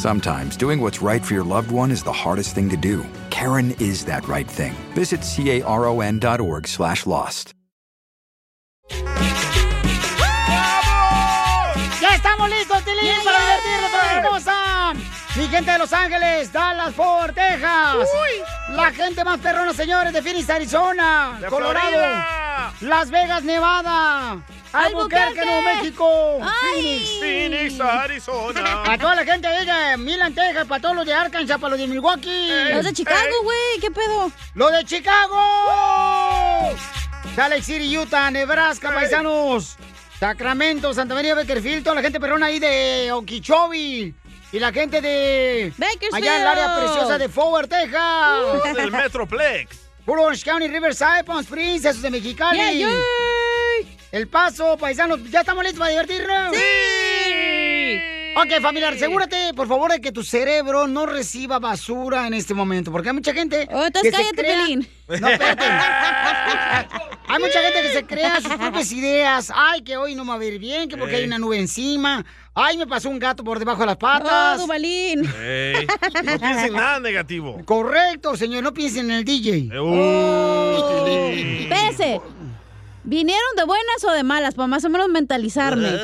Sometimes doing what's right for your loved one is the hardest thing to do. Karen is that right thing. Visit caron.org slash lost. ¡Ya estamos listos, Tilín, para divertirnos, para la hermosa! Mi gente de Los Ángeles, Dallas, Fort Texas. Uy. La gente más perrona, señores, de Phoenix, Arizona. De Colorado. Florida. Las Vegas, Nevada. Albuquerque, Nuevo México. Ay. Phoenix, Arizona. A toda la gente de Milan, Texas, para todos los de Arkansas, para los de Milwaukee. Los de Chicago, güey, ¿qué pedo? ¡Los de Chicago! Salt Lake City, Utah, Nebraska, paisanos. Sacramento, Santa María, Beckerfield, toda la gente perrona ahí de Okeechobee. Y la gente de... Allá en el área preciosa de Forward, Texas. Uh, del Metroplex. Orange County, Riverside, Palm Springs, esos de Mexicali. Yeah, yeah. El Paso, paisanos, ¿ya estamos listos para divertirnos? ¡Sí! Ok, familiar, asegúrate, por favor, de que tu cerebro no reciba basura en este momento, porque hay mucha gente Oh, entonces que se cállate, crea... Pelín. No, espérate. hay mucha gente que se crea sus propias ideas. Ay, que hoy no me va a ver bien, que porque hay una nube encima. Ay, me pasó un gato por debajo de las patas. Oh, Duvalín. Ey, no piensen nada negativo. Correcto, señor, no piensen en el DJ. Uy. Espérese. ¿Vinieron de buenas o de malas? Para más o menos mentalizarme.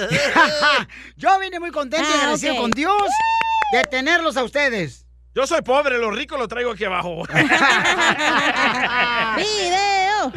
Yo vine muy contento y Ah, agradecido con Dios de tenerlos a ustedes. Yo soy pobre, lo rico lo traigo aquí abajo. ¡Video!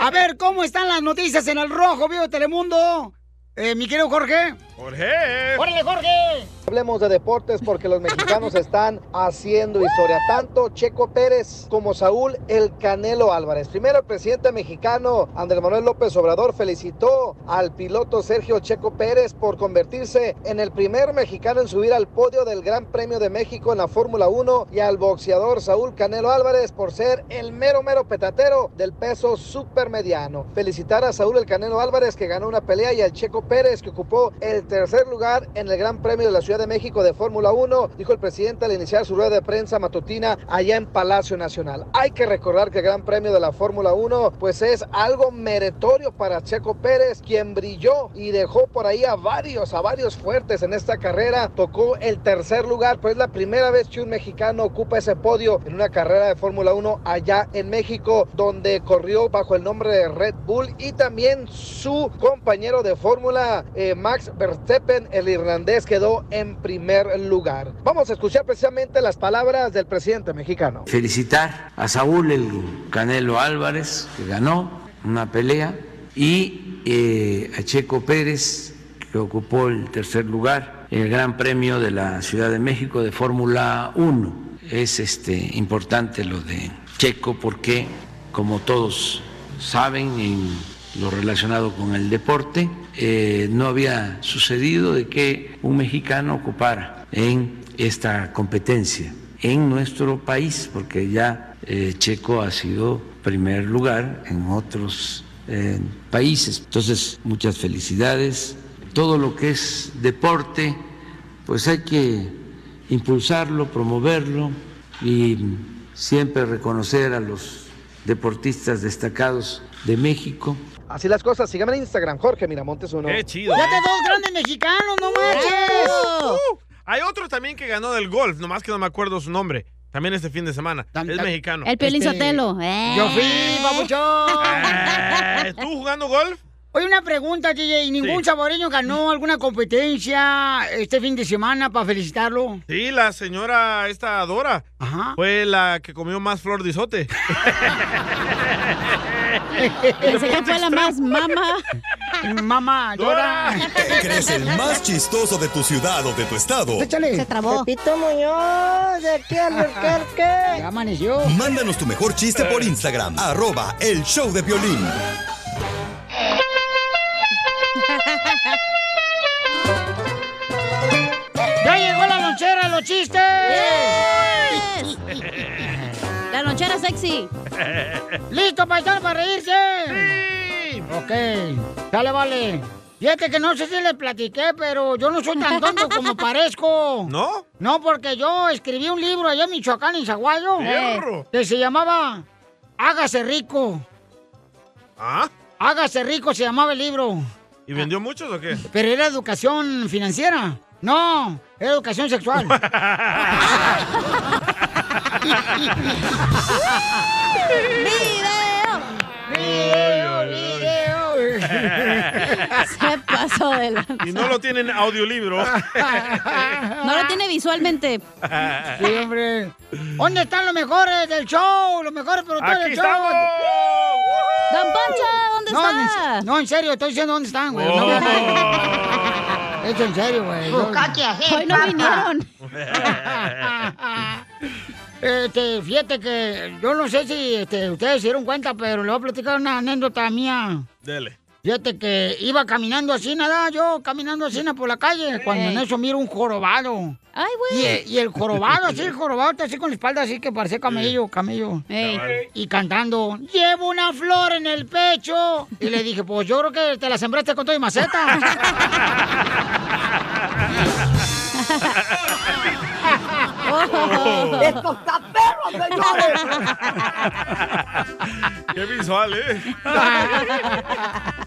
A ver, ¿cómo están las noticias en el rojo, vivo Telemundo? Eh, mi querido Jorge. Jorge. ¡Órale, Jorge! Hablemos de deportes porque los mexicanos están haciendo historia. Tanto Checo Pérez como Saúl El Canelo Álvarez. Primero, el presidente mexicano Andrés Manuel López Obrador felicitó al piloto Sergio Checo Pérez por convertirse en el primer mexicano en subir al podio del Gran Premio de México en la Fórmula 1 y al boxeador Saúl Canelo Álvarez por ser el mero mero petatero del peso supermediano. Felicitar a Saúl El Canelo Álvarez que ganó una pelea y al Checo Pérez que ocupó el tercer lugar en el Gran Premio de la Ciudad de México de Fórmula 1, dijo el presidente al iniciar su rueda de prensa matutina allá en Palacio Nacional. Hay que recordar que el Gran Premio de la Fórmula 1 pues es algo meritorio para Checo Pérez, quien brilló y dejó por ahí a varios, a varios fuertes en esta carrera. Tocó el tercer lugar, pues es la primera vez que un mexicano ocupa ese podio en una carrera de Fórmula 1 allá en México, donde corrió bajo el nombre de Red Bull y también su compañero de Fórmula, eh, Max Verstappen, el irlandés, quedó en primer lugar. Vamos a escuchar precisamente las palabras del presidente mexicano. felicitar a Saúl el Canelo Álvarez, que ganó una pelea, y eh, a Checo Pérez, que ocupó el tercer lugar en el Gran Premio de la Ciudad de México de Fórmula 1. Es este, importante lo de Checo porque, como todos saben, en lo relacionado con el deporte, eh, no había sucedido de que un mexicano ocupara en esta competencia en nuestro país, porque ya eh, Checo ha sido primer lugar en otros eh, países. Entonces, muchas felicidades. Todo lo que es deporte, pues hay que impulsarlo, promoverlo y siempre reconocer a los deportistas destacados de México. Así las cosas, síganme en Instagram, Jorge Miramontes uno. Qué chido. ¡Ya te dos grandes mexicanos, no manches! Uh, hay otro también que ganó del golf, nomás que no me acuerdo su nombre. También este fin de semana. Es mexicano. El Piolín Este, Sotelo. Eh. Yo fui, papuchón. Eh, ¿Tú jugando golf? Oye, una pregunta, DJ. ¿Ningún saboreño ganó alguna competencia este fin de semana para felicitarlo? Sí, la señora esta Dora fue la que comió más flor de isote. Que fue la más mama. Mamá, Dora. ¿Crees el más chistoso de tu ciudad o de tu estado? Se trabó. Pepito Muñoz, de aquí al. Ya amaneció. Mándanos tu mejor chiste por Instagram, arroba el show de violín. ¡Ya llegó la lonchera, los chistes! lonchera sexy. ¿Listo, paisano, para reírse? Sí. Ok, dale, vale. Fíjate que no sé si le platiqué, pero yo no soy tan tonto como parezco. ¿No? No, porque yo escribí un libro allá en Michoacán, en Zaguayo. Que se llamaba Hágase rico. ¿Ah? Hágase rico se llamaba el libro. ¿Y vendió muchos o qué? Pero era educación financiera. No, era educación sexual. ¡Video! ¡Video! Se pasó de la... Y no lo tienen audiolibro. No lo tiene visualmente. Sí, hombre. ¿Dónde están los mejores del show? Los mejores productores ¡Aquí del show. estamos! Don Poncho, ¿dónde No, está? en- no, en serio, estoy diciendo dónde están, güey. Oh. No, en serio, güey. Hoy no vinieron. Este, fíjate que yo no sé si este, ustedes se dieron cuenta, pero le voy a platicar una anécdota mía. Dele. Fíjate que iba caminando así, nada, yo caminando así por la calle, cuando en Ey. eso miro un jorobado. Ay, Y, güey. y el jorobado, así, el jorobado está así con la espalda así que parece camello, camello. Y cantando, llevo una flor en el pecho. Y le dije, pues yo creo que te la sembraste con todo y maceta. ¡Esto está perro, señores! Qué visual, ¿eh?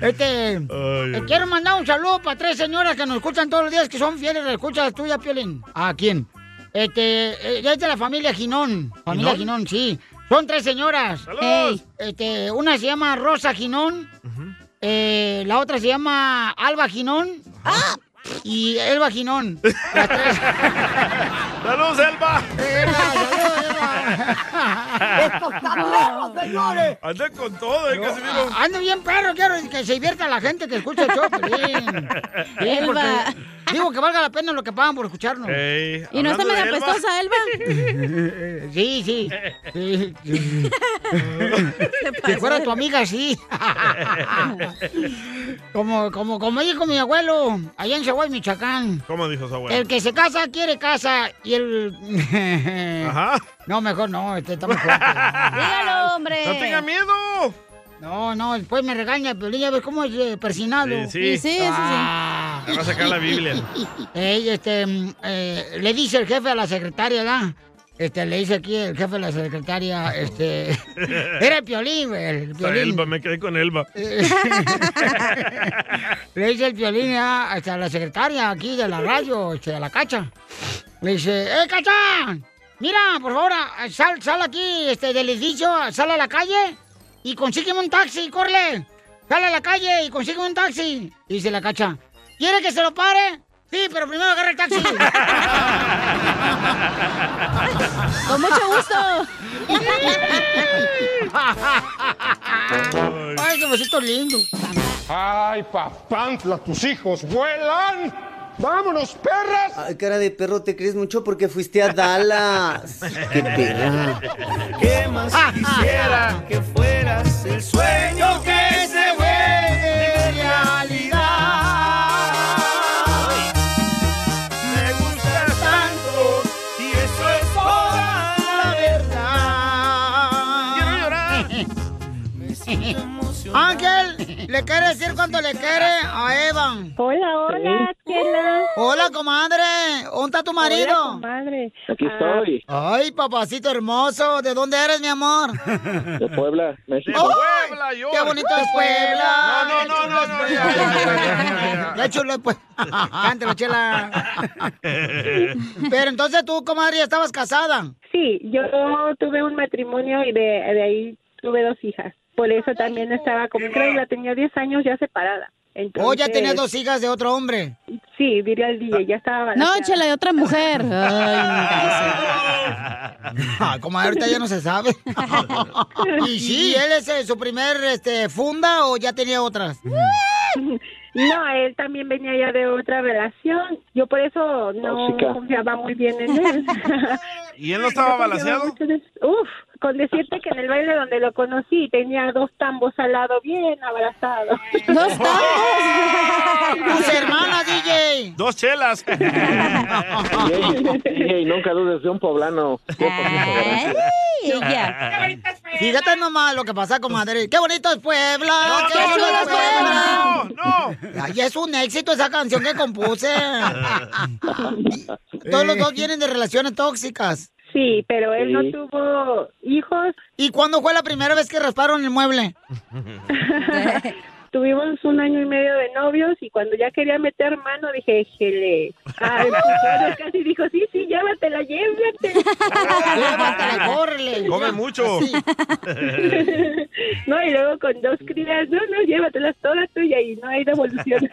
Este, Ay, eh, quiero mandar un saludo para tres señoras que nos escuchan todos los días, que son fieles escuchas tuya, Piolín. ¿A quién? Este, eh, es de la familia Ginón. Familia ¿Ginón? Ginón, sí. Son tres señoras. ¡Saludos! Este, una se llama Rosa Ginón. eh, la otra se llama Alba Ginón. Y Elba Ginón. Las tres. ¡Saludos, Elba! Elba, saludos, Elba. ¡Esto está perro, señores! Anda con todo, ¿eh, Casimiro? Ando bien perro, quiero que se divierta la gente que escucha el show. Sí, Elba. porque digo que valga la pena lo que pagan por escucharnos. Ey, ¿Y no está medio apestosa, Elba? Sí, sí. sí, Si fuera tu amiga, sí. como, como, como dijo mi abuelo, allá en Chihuahua, Michoacán. ¿Cómo dijo su abuelo? El que se casa quiere casa y el... Ajá. No, mejor no, este está fuerte. Dígalo, hombre. ¡No tenga miedo! No, no, después me regaña, pero ya ves cómo es eh, persinado. Sí, sí. Sí, sí, sí. Ah. Te va a sacar la Biblia. Ey, este, mm, eh, le dice el jefe a la secretaria, ¿verdad? Este, le dice aquí el jefe de la secretaria, este... Era el piolín, güey, el piolín. Elba, me quedé con Elba. le dice el piolín hasta a la secretaria aquí de la radio, este, a la cacha. Le dice, ¡eh, cacha! Mira, por favor, sal, sal aquí este, del edificio, sal a la calle y consígueme un taxi, corre. Sal a la calle y consígueme un taxi. Y dice la cacha, ¿quiere que se lo pare? Sí, pero primero agarra el taxi. Con mucho gusto. Ay, qué besito lindo. ¡Ay, papantla, tus hijos vuelan! ¡Vámonos, perras! Ay, cara de perro, te crees mucho porque fuiste a Dallas. ¡Qué perra! ¿Qué más quisiera que fueras el sueño que se vuelve ¿le quiere decir cuánto le quiere a Eva? Hola, hola, Chela. Hola, comadre. ¿Dónde está tu marido? Hola, comadre. Aquí estoy, Ay, papacito hermoso. ¿De dónde eres, mi amor? de Puebla, México. ¡Ay! Puebla, yo. ¡Qué bonito es Puebla! No, no, no, no, no. Ya chulo, pues. Cántalo, chela. Pero entonces tú, comadre, ya estabas casada. Sí, yo tuve un matrimonio y de, de ahí tuve dos hijas. Por eso también estaba como incrédula, tenía 10 años ya separada. Entonces, Oh, ya tenía dos hijas de otro hombre. Sí, diría el DJ, ya estaba No, balanceada. chela, de otra mujer. Ah, como ahorita ya no se sabe. y sí, él es eh, su primer este, funda o ya tenía otras. No, él también venía ya de otra relación. Yo por eso no Tóxica. confiaba muy bien en él. ¿Y él no estaba balanceado? Uf, con decirte que en el baile donde lo conocí tenía dos tambos al lado bien abrazados. ¿Dos Tus hermanas, DJ. Dos chelas. Y nunca dudes de un poblano. Fíjate nomás lo que pasa, comadre. ¡Qué bonito es Puebla! No, ¡Qué no, bonito no, es Puebla! ¡No, Ay, es un éxito esa canción que compuse. Todos los dos vienen de relaciones tóxicas. Sí, pero él no tuvo hijos. ¿Y cuándo fue la primera vez que rasparon el mueble? Tuvimos un año y medio de novios y cuando ya quería meter mano dije, jele. Ay, pues, casi dijo, sí, sí, llévatela, llévatela. Llévatela, córrele. Come mucho. no, y luego con dos crías, no, no, llévatelas todas tuya y no hay devolución.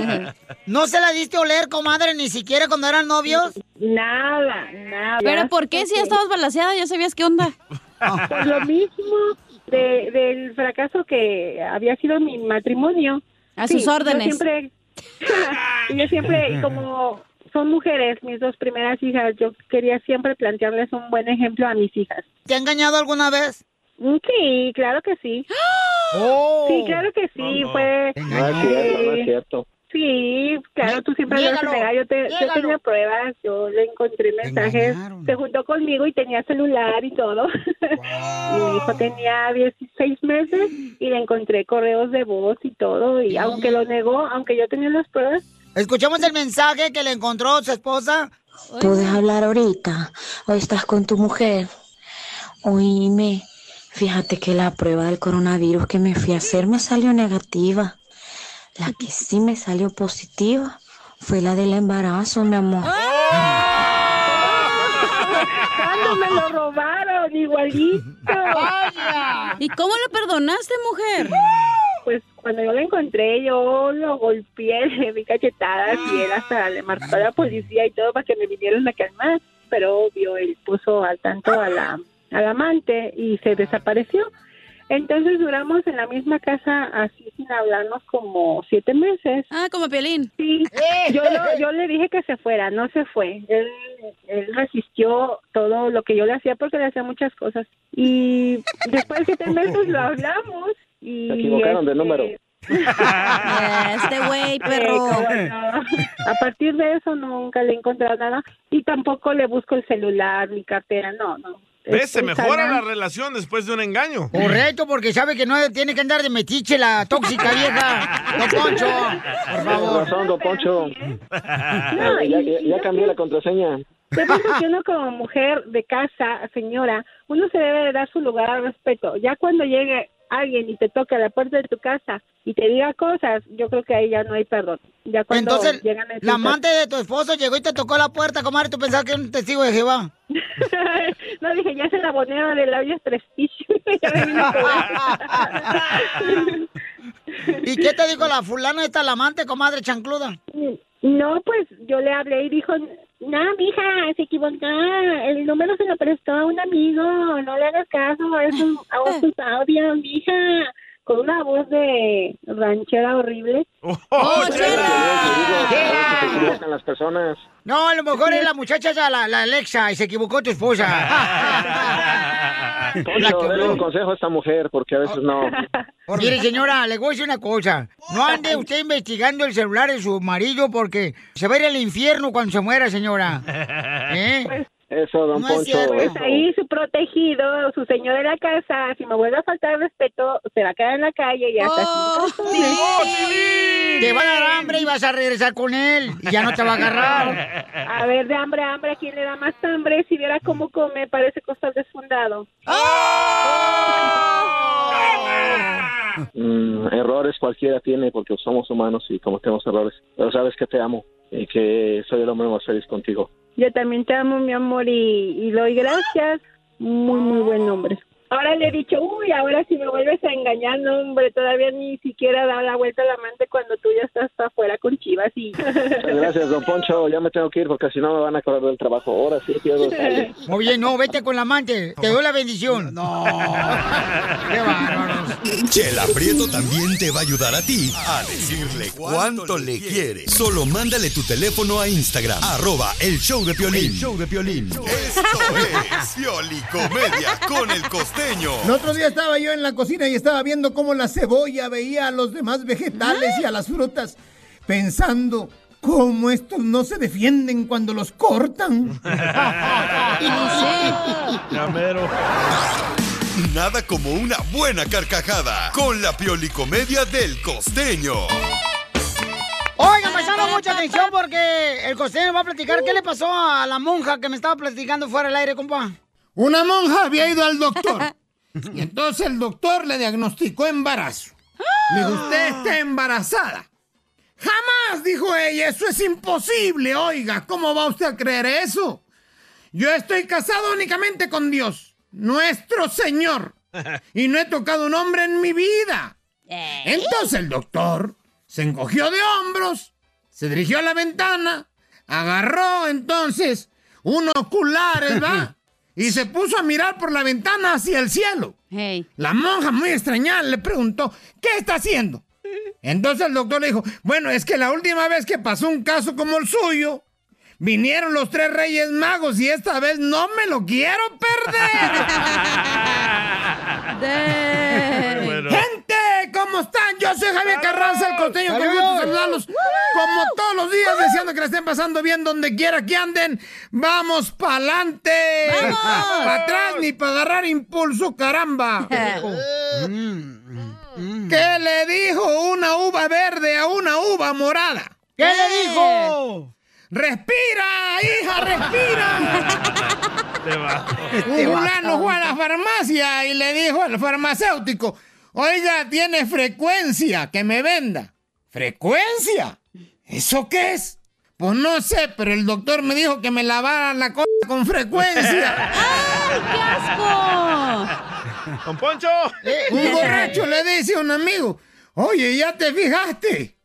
¿No se la diste a oler, comadre, ni siquiera cuando eran novios? Nada, nada. ¿Pero por qué? Si ya estabas balanceada, ya sabías qué onda. Por lo mismo de, del fracaso que había sido mi matrimonio. A sus órdenes. Yo siempre, yo siempre, como son mujeres, mis dos primeras hijas, yo quería siempre plantearles un buen ejemplo a mis hijas. ¿Te ha engañado alguna vez? Mm, Sí, claro que sí. Oh. Sí, claro que sí, fue... No es cierto, no es cierto. Sí, claro, tú siempre lo. Yo, te, yo tenía pruebas, yo le encontré mensajes, se juntó conmigo y tenía celular y todo. Mi hijo tenía 16 meses y le encontré correos de voz y todo. Y aunque lo negó, aunque yo tenía las pruebas. Escuchamos el mensaje que le encontró su esposa. ¿Puedes hablar ahorita? ¿O estás con tu mujer? Oíme, fíjate que la prueba del coronavirus que me fui a hacer me salió negativa. La que sí me salió positiva fue la del embarazo, mi amor. ¿Cuándo me lo robaron? Igualito. ¿Y cómo le perdonaste, mujer? Pues cuando yo lo encontré, yo lo golpeé, le di cachetadas y él hasta le marcó a la policía y todo para que me vinieran a calmar. Pero obvio, él puso al tanto a la, al amante y se desapareció. Entonces duramos en la misma casa así sin hablarnos como siete meses. Ah, como Piolín. Sí, yo, lo- yo le dije que se fuera, no se fue. Él, él resistió todo lo que yo le hacía porque le hacía muchas cosas. Y después de siete meses lo hablamos y... Se equivocaron de este, número. Este güey, perro. Sí, cómo no. A partir de eso nunca le he encontrado nada y tampoco le busco el celular, mi cartera, no, no. ¿Ves? Se mejora la relación después de un engaño. Correcto, porque sabe que no tiene que andar de metiche la tóxica vieja. Don Poncho, por favor. razón, don Poncho. No, ya, ya- ya cambié la contraseña. Yo pienso que uno como mujer de casa, señora, uno se debe de dar su lugar al respeto. Ya cuando llegue alguien y te toque a la puerta de tu casa y te diga cosas, yo creo que ahí ya no hay perdón. Ya cuando Entonces, llegan la amante de tu esposo llegó y te tocó la puerta, comadre. ¿Tú pensabas que era un testigo de Jehová? no, dije, ya se la bonea de labios prestigio. ¿Y qué te dijo la fulana esta, la amante, comadre chancluda? No, pues yo le hablé y dijo, no, mija, se equivocó, el número se lo prestó a un amigo, no le hagas caso a esos, a esos audios, mija, con una voz de ranchera horrible. ¡Oh, Se equivocan las personas. No, a lo mejor es la muchacha esa, la, la Alexa, y se equivocó tu esposa. Poncho, dale un consejo a esta mujer, porque a veces no. Mire, señora, le voy a decir una cosa. No ande usted investigando el celular de su marido porque se va a ir al infierno cuando se muera, señora. ¿Eh? Eso, don No es Poncho. cierto. Pues eso. ahí su protegido, su señor de la casa, si me vuelve a faltar el respeto, se va a quedar en la calle y hasta ¡Oh, así. Te va a dar hambre y vas a regresar con él. Y ya no te va a agarrar. A ver, de hambre a hambre, ¿a quién le da más hambre? Si viera cómo come, parece costal desfundado. Mm, errores cualquiera tiene porque somos humanos y cometemos errores. Pero sabes que te amo y que soy el hombre más feliz contigo. Yo también te amo, mi amor, y, y doy gracias. Muy, muy buen hombre. Ahora le he dicho, uy, ahora si me vuelves a engañar, no, hombre, todavía ni siquiera da la vuelta a la amante cuando tú ya estás afuera con Chivas y... Gracias, don Poncho. Ya me tengo que ir porque si no me van a correr del trabajo. Ahora sí quiero salir. Oye, no, vete con la amante. Te doy la bendición. No. Qué bárbaros. Chela Prieto también te va a ayudar a ti a decirle cuánto le quiere. Solo mándale tu teléfono a Instagram, arroba el show de Piolín. El show de Piolín. Esto es Piolicomedia con el costeño. El otro día estaba yo en la cocina y estaba viendo cómo la cebolla veía a los demás vegetales y a las frutas, pensando cómo estos no se defienden cuando los cortan. Nada como una buena carcajada con la Piolicomedia del costeño. Oigan, paisano, mucha atención porque el costeño va a platicar qué le pasó a la monja que me estaba platicando fuera del aire, compa. Una monja había ido al doctor. Y entonces el doctor le diagnosticó embarazo. Le dijo, usted está embarazada. Jamás, dijo ella, eso es imposible. Oiga, ¿cómo va usted a creer eso? Yo estoy casado únicamente con Dios, nuestro Señor. Y no he tocado un hombre en mi vida. Entonces el doctor se encogió de hombros, se dirigió a la ventana, agarró entonces unos oculares, ¿va? Y se puso a mirar por la ventana hacia el cielo. La monja, muy extrañada, le preguntó, ¿qué está haciendo? Entonces el doctor le dijo, bueno, es que la última vez que pasó un caso como el suyo, vinieron los tres reyes magos y esta vez no me lo quiero perder. ¿cómo están? Yo soy Javier Carranza, el costeño, con gusto saludarlos. Como todos los días, deseando que la estén pasando bien donde quiera que anden. ¡Vamos pa'lante! ¡Vamos! ¡Para atrás ni para agarrar impulso, caramba! ¿Qué le dijo una uva verde a una uva morada? ¿Qué le dijo? ¡Respira, hija, respira! Este Un fulano fue a la farmacia y le dijo al farmacéutico, oiga, tiene frecuencia, que me venda. ¿Frecuencia? ¿Eso qué es? Pues no sé, pero el doctor me dijo que me lavara la cosa con frecuencia. ¡Ay, qué asco! ¡Don Poncho! Un borracho le dice a un amigo, oye, ¿ya te fijaste?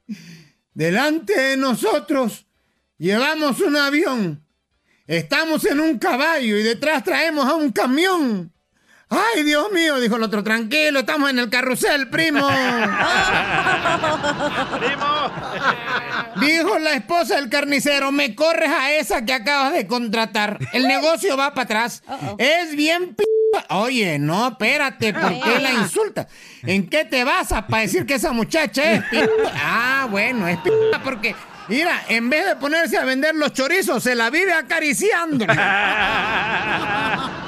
Delante de nosotros llevamos un avión, estamos en un caballo y detrás traemos a un camión. ¡Ay, Dios mío! Dijo el otro, tranquilo, estamos en el carrusel, primo. Dijo la esposa del carnicero, me corres a esa que acabas de contratar. El negocio va para atrás. Es bien p... Oye, no, espérate, ¿por qué la insulta? ¿En qué te basas para decir que esa muchacha es p... Ah, bueno, es p... porque... Mira, en vez de ponerse a vender los chorizos, se la vive acariciando.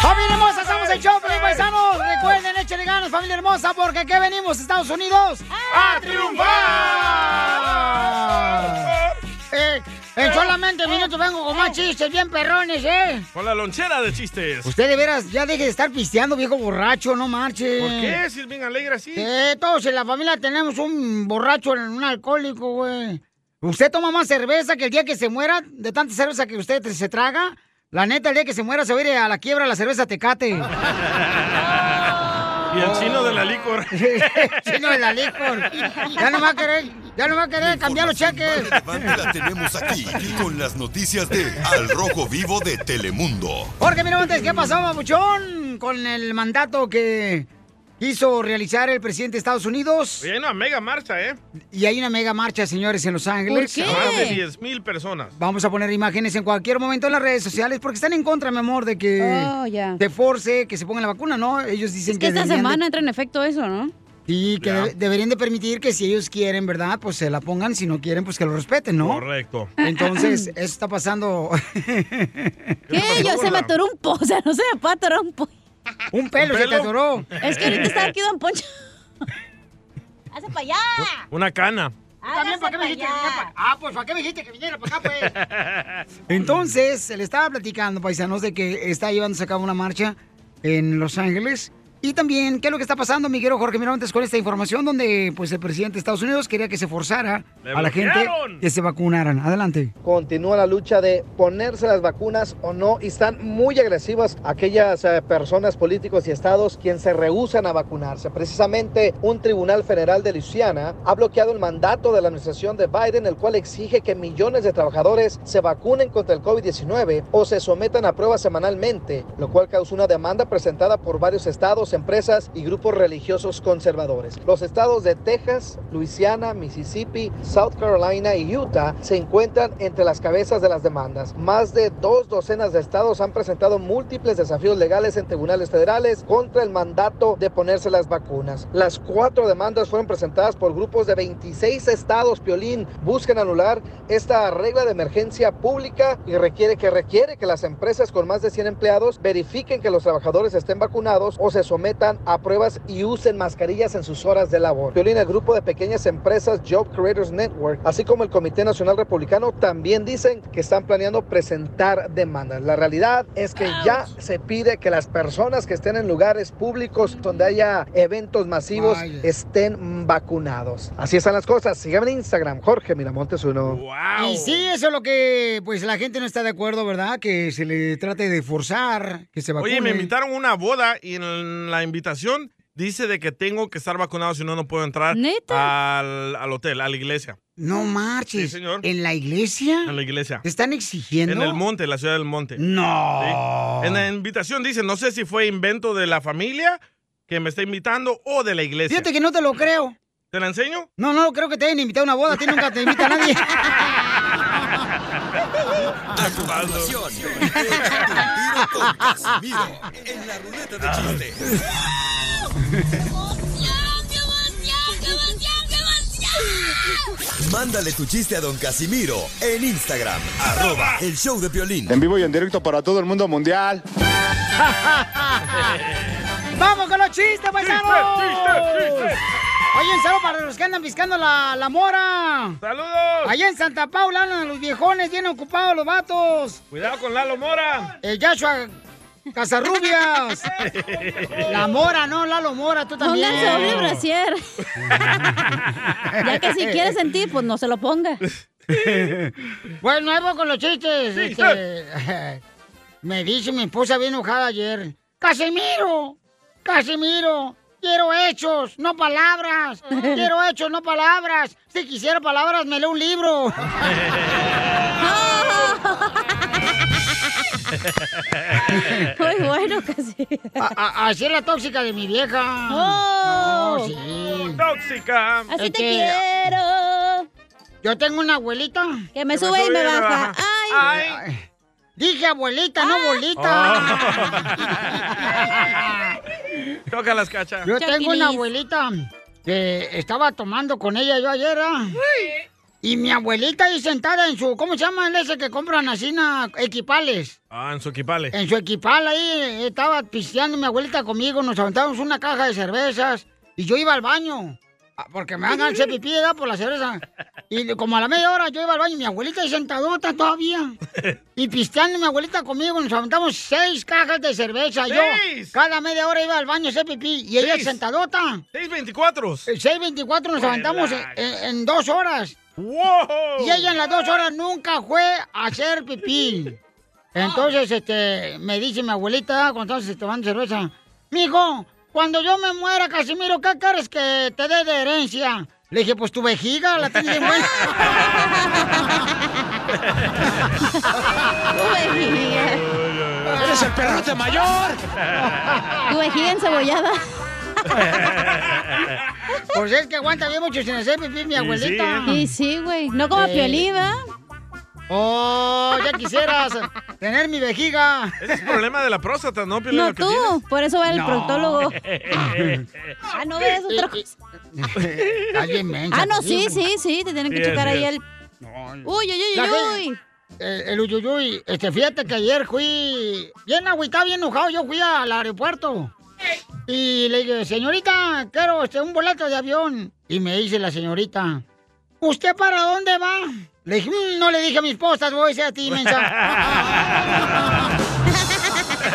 ¡Familia hermosa! ¡Somos el show, Pelín Paisanos! Recuerden, échenle ganas, familia hermosa, porque aquí venimos, Estados Unidos, ¡a triunfar! Eh, en solamente minutos vengo con más chistes bien perrones, ¿eh? Con la lonchera de chistes. Usted de veras ya deje de estar pisteando, viejo borracho, no marche. ¿Por qué? Si es bien alegre así. Eh, todos en la familia tenemos un borracho, un alcohólico, güey. Usted toma más cerveza que el día que se muera, de tanta cerveza que usted se traga. La neta, el día que se muera se va a ir a la quiebra la cerveza Tecate. Y el chino de la licor. chino de la licor. Ya no va a querer, ya no va a querer cambiar los cheques. La tenemos aquí con las noticias de Al Rojo Vivo de Telemundo. Jorge Miramontes, ¿qué pasó, mamuchón? Con el mandato que quiso realizar el presidente de Estados Unidos. Y hay una mega marcha, ¿eh? Y hay una mega marcha, señores, en Los Ángeles. Más de 10 mil personas. Vamos a poner imágenes en cualquier momento en las redes sociales porque están en contra, mi amor, de que Oh, te force que se pongan la vacuna, ¿no? Ellos dicen Es que esta de- semana entra en efecto eso, ¿no? Sí, que debe- deberían de permitir que si ellos quieren, ¿verdad? Pues se la pongan, si no quieren, pues que lo respeten, ¿no? Correcto. Entonces, eso está pasando. ¿Qué? Yo se me atoró un po, o sea, no se me puede atorar un po. Un pelo se te atoró. Es que ahorita está aquí Don Poncho. ¡Hace para allá! Una cana. También, ¿para qué me dijiste que viniera para Ah, pues, ¿para qué me dijiste que viniera para acá, pues? Entonces, se le estaba platicando, paisanos, de que está llevándose a cabo una marcha en Los Ángeles Y también, ¿qué es lo que está pasando, Miguel Jorge Miramontes, con esta información donde pues el presidente de Estados Unidos quería que se forzara a la gente que se vacunaran? Adelante. Continúa la lucha de ponerse las vacunas o no y están muy agresivas aquellas eh, personas, políticos y estados quienes se rehusan a vacunarse. Precisamente un tribunal federal de Luisiana ha bloqueado el mandato de la administración de Biden, el cual exige que millones de trabajadores se vacunen contra el COVID-19 o se sometan a pruebas semanalmente, lo cual causó una demanda presentada por varios estados, empresas y grupos religiosos conservadores. Los estados de Texas, Luisiana, Mississippi, South Carolina y Utah se encuentran entre las cabezas de las demandas. Más de dos docenas de estados han presentado múltiples desafíos legales en tribunales federales contra el mandato de ponerse las vacunas. Las cuatro demandas fueron presentadas por grupos de 26 estados. Piolín buscan anular esta regla de emergencia pública y requiere que requiere que las empresas con más de 100 empleados verifiquen que los trabajadores estén vacunados o se sometan a pruebas y usen mascarillas en sus horas de labor. Piolín, el grupo de pequeñas empresas Job Creators Network, así como el Comité Nacional Republicano, también dicen que están planeando presentar demandas. La realidad es que ya se pide que las personas que estén en lugares públicos donde haya eventos masivos Vaya. estén vacunados. Así están las cosas. Síganme en Instagram, Jorge Miramontes uno. Y sí, eso es lo que pues la gente no está de acuerdo, ¿verdad? Que se le trate de forzar que se vacune. Oye, me invitaron a una boda y en la invitación dice de que tengo que estar vacunado, si no, no puedo entrar Al, al hotel, a la iglesia. No marches. Sí, señor. ¿En la iglesia? En la iglesia. ¿Te están exigiendo? En el monte, la ciudad del monte. No. Sí. En la invitación dice, no sé si fue invento de la familia que me está invitando o de la iglesia. Fíjate que no te lo creo. ¿Te la enseño? No, no creo que te hayan invitado a una boda. A ti nunca te invita a nadie. A continuación, échate un tiro con Casimiro en la ruleta de chistes. Mándale tu chiste a don Casimiro en Instagram, arroba el show de violín. En vivo y en directo para todo el mundo mundial. ¡Vamos con los chistes, paisanos! Oye, un saludo para los que andan piscando la, la mora. ¡Saludos! Allá en Santa Paula andan los viejones bien ocupados los vatos. Cuidado con Lalo Mora. El Yashua Casarrubias. La Mora, no, Lalo Mora, tú también. Pónganse doble brasier. ya que si quiere sentir, pues no se lo ponga. Bueno, voy con los chistes. Sí, este, me dice mi esposa bien enojada ayer. ¡Casimiro! ¡Casimiro! Quiero hechos, no palabras. Quiero hechos, no palabras. Si quisiera palabras, me leo un libro. Muy bueno, casi. A- a- así es la tóxica de mi vieja. Oh. No, sí. tóxica. Así Es te que- quiero. Yo tengo una abuelita. Que me sube y me baja. Ay. Ay. Dije abuelita, no bolita. Toca las cachas. Yo tengo una abuelita que estaba tomando con ella yo ayer. ¿ah? Y mi abuelita ahí sentada en su, ¿cómo se llama el ese que compran así na- equipales? Ah, en su equipale. En su equipal ahí estaba pisteando mi abuelita conmigo, nos aventamos una caja de cervezas y yo iba al baño. Ah, Porque me hagan hacer pipí ¿verdad? por la cerveza. Y como a la media hora yo iba al baño y mi abuelita ahí sentadota todavía. Y pisteando mi abuelita conmigo, nos aventamos seis cajas de cerveza. Yo ¡Seis! cada media hora iba al baño a hacer pipí y ella Seis. sentadota. 624. 6.24 nos aventamos en, en- dos horas. ¡Wow! Y ella en las dos horas nunca fue a hacer pipí. Entonces, este, me dice mi abuelita, cuando estamos tomando cerveza, mijo, cuando yo me muera, Casimiro, ¿qué quieres que te dé de herencia? Le dije, pues tu vejiga, la tienes bien buena. Tu vejiga. ¡Eres el perrote mayor! Tu vejiga encebollada. Pues es que aguanta bien mucho sin hacer pipí mi abuelita. Y sí, güey. No como Eh. Oh, ya quisieras tener mi vejiga. Ese es el problema de la próstata, ¿no, Piolín, No tú, por eso va el No. proctólogo. Ah, no ves otra cosa. Alguien mensa, Ah, no, sí, sí, sí, te tienen que Sí, checar ahí es. el... Uy, uy, uy, uy. gente- eh, el uyuyuy, este, fíjate que ayer fui bien agüitado, bien enojado, yo fui al aeropuerto. Y le dije, señorita, quiero este, un boleto de avión. Y me dice la señorita, ¿usted para dónde va? Le dije, "Mm, no le dije a mi esposa, voy a decir a ti, mensa.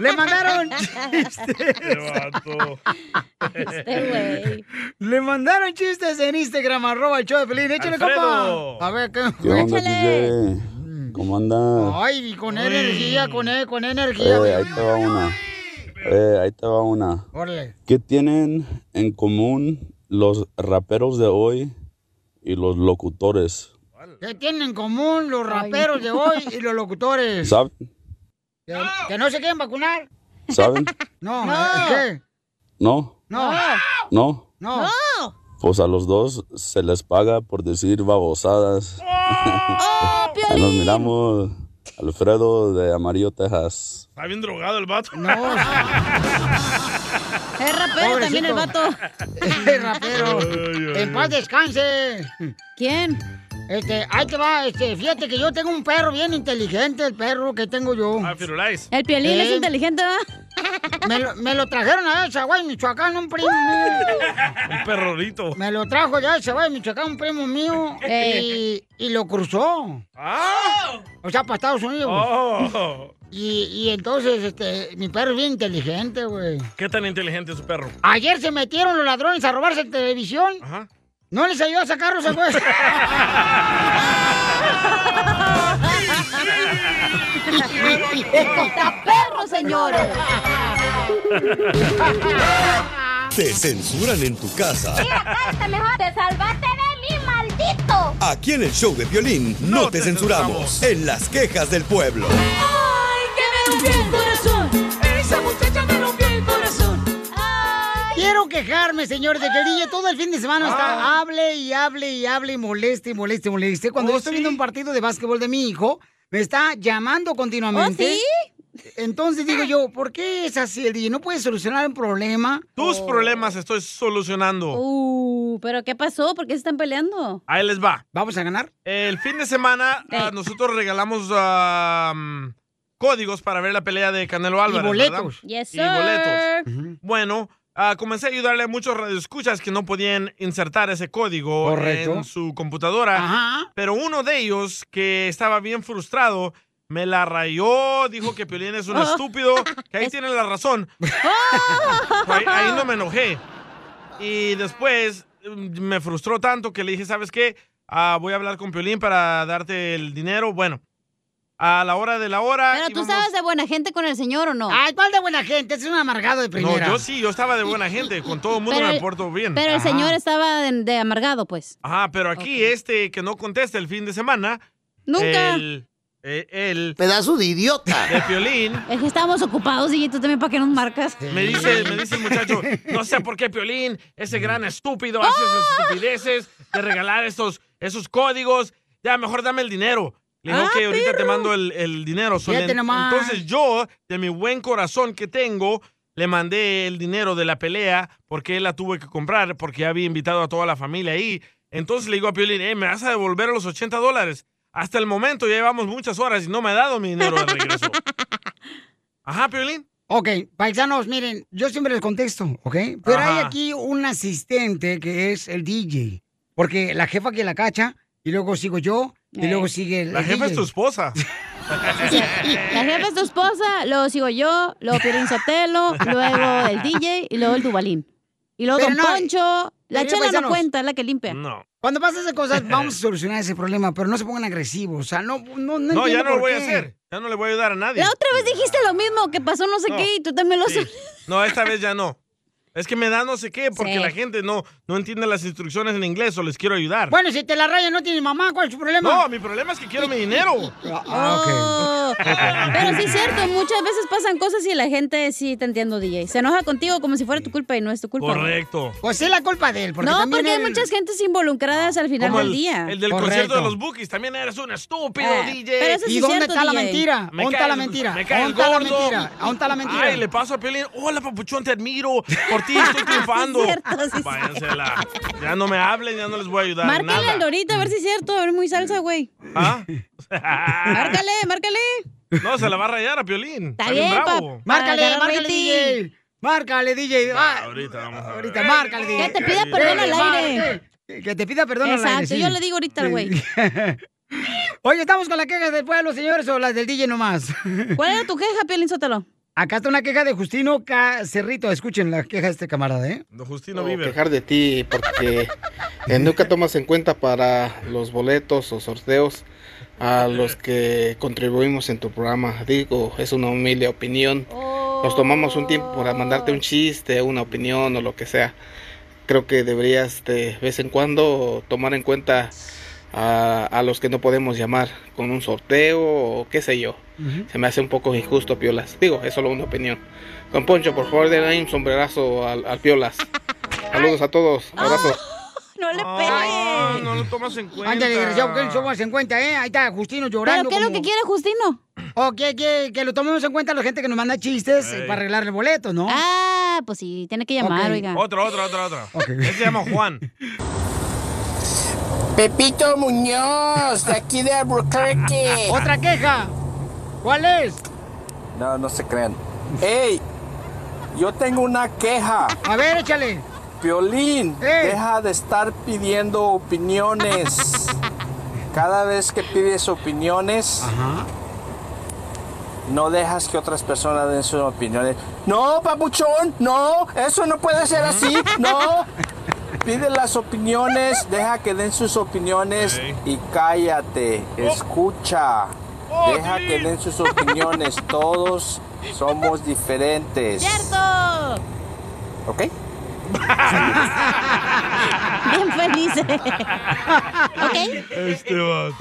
Le mandaron chistes. Este güey. Le mandaron chistes en Instagram, arroba el show de Pelín. Échale, Alfredo. compa. A ver, ¿qué? ¿Qué onda, Échale. ¿Cómo anda? Ay, con energía, con, e- con energía. Eh, güey. ahí te va una. Eh, ahí te va una. Órale. ¿Qué tienen en común los raperos de hoy y los locutores? ¿Qué tienen en común los raperos de hoy y los locutores? ¿Saben? ¿Que, que no se quieren vacunar? ¿Saben? No, No. ¿qué? ¿No? No. ¿No? No. Pues a los dos se les paga por decir babosadas. Ahí nos miramos. Alfredo de Amarillo, Texas. Está bien drogado el vato. No. Es rapero también el vato. Es rapero. En paz descanse. ¿Quién? Este, ahí te va, este, fíjate que yo tengo un perro bien inteligente, el perro que tengo yo. Ah, Firulais. El piolín es Eh. inteligente, ¿va? Me lo, me lo trajeron a Zaguay, Michoacán, un primo mío. Un perrorito. Me lo trajo ya de Zaguay, Michoacán, un primo mío. Y, y lo cruzó. ¡Ah! O sea, para Estados Unidos. Oh. Y, y entonces, este, mi perro es bien inteligente, güey. ¿Qué tan inteligente es su perro? Ayer se metieron los ladrones a robarse televisión. Ajá. ¿No les ayudó a sacarlos al güey? ¡Está perro, señores! Te censuran en tu casa. Cállate mejor. Te salvaste de mí, maldito. Aquí en el show de violín no, te, censuramos. En las quejas del pueblo. Ay, que me Quiero quejarme, señores, de que el DJ todo el fin de semana Ah. está hable y hable y hable y moleste y moleste y moleste. Cuando Oh, yo estoy viendo un partido de básquetbol de mi hijo, me está llamando continuamente. ¿Oh, Entonces digo yo, ¿por qué es así el DJ? ¿No puede solucionar un problema? Tus problemas estoy solucionando. Uh, ¿pero qué pasó? ¿Por qué se están peleando? Ahí les va. ¿Vamos a ganar? El fin de semana ah, nosotros regalamos ah, códigos para ver la pelea de Canelo Álvarez. boletos. ¿verdad? Yes, Y boletos. Bueno, ah, comencé a ayudarle a muchos radioescuchas que no podían insertar ese código Correcto. en su computadora. Ajá. Pero uno de ellos, que estaba bien frustrado, me la rayó, dijo que Piolín es un Oh. estúpido, que ahí tiene la razón. ahí, ahí no me enojé. Y después mm, me frustró tanto que le dije, ¿sabes qué? Ah, voy a hablar con Piolín para darte el dinero. Bueno, a la hora de la hora... ¿Pero tú estabas de buena gente con el señor o no? Ay, ¿cuál de buena gente? Es un amargado de No, primera. yo sí, yo estaba de buena gente. Con todo el mundo Pero me el- porto bien. Pero el señor estaba de, de amargado, pues. Ajá, pero aquí este que no contesta el fin de semana... Nunca. El, eh, el Pedazo de idiota. de Piolín... Es que estábamos ocupados y tú también para qué nos marcas. Me dice, me dice el muchacho, no sé por qué Piolín, ese gran estúpido, hace esas estupideces de regalar estos, esos códigos. Ya, mejor dame el dinero. Le digo, Ah, ok, ahorita te mando el, el dinero. So, le- entonces yo, de mi buen corazón que tengo, le mandé el dinero de la pelea porque él la tuve que comprar, porque ya había invitado a toda la familia ahí. Entonces le digo a Piolín, eh, ¿me vas a devolver los 80 dólares? Hasta el momento ya llevamos muchas horas y no me ha dado mi dinero de regreso. Ajá, Piolín. Ok, paisanos, miren, yo siempre les contesto, ¿ok? Pero hay aquí un asistente que es el DJ. Porque la jefa que la cacha, y luego sigo yo, y Eh. luego sigue el La el jefa es tu esposa. La jefa es tu esposa, luego sigo yo, luego Piolín Sotelo, luego el DJ y luego el Dubalín. Y luego Pero Don no, Poncho. La chela no paisanos. cuenta, es la que limpia. No. Cuando pasan esas cosas, vamos a solucionar ese problema, pero no se pongan agresivos. O sea, no, no, no, No, ya no lo voy a hacer. Ya no le voy a ayudar a nadie. La otra vez dijiste lo mismo, que pasó no sé No. qué y tú también lo Sí. sabes. No, esta vez ya no. Es que me da no sé qué porque Sí. la gente no, no entiende las instrucciones en inglés o les quiero ayudar. Bueno, si te la raya no tienes mamá, ¿cuál es tu problema? No, mi problema es que quiero mi dinero. Ah, ok. Pero sí es cierto, muchas veces pasan cosas y la gente sí te entiendo, DJ. Se enoja contigo como si fuera tu culpa y no es tu culpa. Correcto. Pues es la culpa de él, porque no, también porque hay muchas gentes involucradas al final Como del el, día. el del Correcto. concierto de los Bookies. También eres un estúpido, Ah, DJ. pero eso sí ¿Y es dónde cierto, está la DJ. mentira? Me ¿Dónde cae está la mentira? Me cae el ¿Dónde está la gordo. mentira? ¿Dónde está la mentira? Ay, le paso a Pelín. Hola, papuchón, te admiro. Por ti estoy triunfando. Sí es cierto, sí es Váyanse a la- Ya no me hablen, ya no les voy a ayudar. Márcale nada. al Dorito a ver si es cierto, a ver muy salsa, güey. ¿Ah? Márcale, márcale. No, se la va a rayar a Piolín. Está Está bien bien, bravo. Márcale, márcale. DJ. Márcale, DJ. Ah, Ahorita vamos a ver. ahorita, márcale, DJ. Que te pida perdón al aire. Que te pida perdón al aire, Exacto, sí. yo le digo ahorita al güey. Oye, estamos con la queja del pueblo, señores, o las del DJ nomás. ¿Cuál era tu queja, Piolín Sotelo? Acá está una queja de Justino Ca- Cerrito. Escuchen la queja de este camarada, ¿eh? Don Justino o vive. quejar de ti porque eh, nunca tomas en cuenta para los boletos o sorteos a los que contribuimos en tu programa. Digo, es una humilde opinión. Nos tomamos un tiempo para mandarte un chiste, una opinión o lo que sea. Creo que deberías de vez en cuando tomar en cuenta a, a los que no podemos llamar con un sorteo o qué sé yo. Se me hace un poco injusto, Piolas. Digo, es solo una opinión. Don Poncho, por favor, denle un sombrerazo al, al Piolas. Saludos a todos. Abrazo. No le pegues. no lo tomas en cuenta. Ándale, desgraciado, que lo tomas en cuenta, ¿eh? Ahí está Justino llorando. ¿Pero qué es lo como- que quiere Justino? O que, que, que lo tomemos en cuenta la gente que nos manda chistes eh, Ey. para arreglarle boletos, ¿no? Ah, pues sí, tiene que llamar, Ok. oiga. Otro, otro, otro, otro. Él se llama Juan. Pepito Muñoz, de aquí de Albuquerque. Otra queja. ¿Cuál es? No, no se crean. ¡Ey! Yo tengo una queja. A ver, échale. Piolín, deja de estar pidiendo opiniones. Cada vez que pides opiniones, no dejas que otras personas den sus opiniones. No, papuchón, no, eso no puede ser así, no. Pide las opiniones, deja que den sus opiniones y cállate, escucha. Deja que den sus opiniones, todos somos diferentes. ¡Cierto! ¿Ok? Bien felices. ¿Ok? Este vato.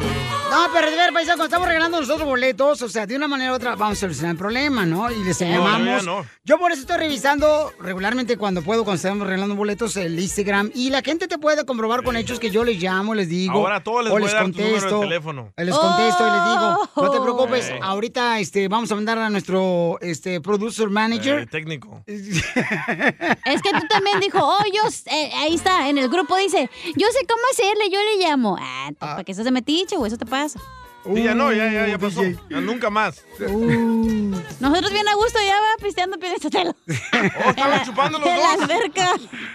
No, pero de ver, paisano, cuando estamos regalando nosotros boletos, o sea, de una manera u otra vamos a solucionar el problema, ¿no? Y les llamamos. no. Yo por eso estoy revisando regularmente cuando puedo, cuando estamos regalando boletos, el Instagram. Y la gente te puede comprobar con hechos que yo les llamo, les digo. Ahora todos les o voy a les dar tu número de contesto. teléfono. eh, Les contesto y les digo, no te preocupes, Oh. ahorita este, vamos a mandar a nuestro este, producer manager. Eh, técnico. Es que tú también dijo, oh, yo, eh, ahí está, en el grupo dice, yo sé cómo hacerle, yo le llamo. Ah, ¿para qué estás de metiche, güey? Eso te pasa. Sí, ya no, ya, Uh, ya, ya pasó. Ya nunca más. Nosotros bien a gusto ya va pisteando Piolín Sotelo. Oh, estaban chupando los En la dos. alberca.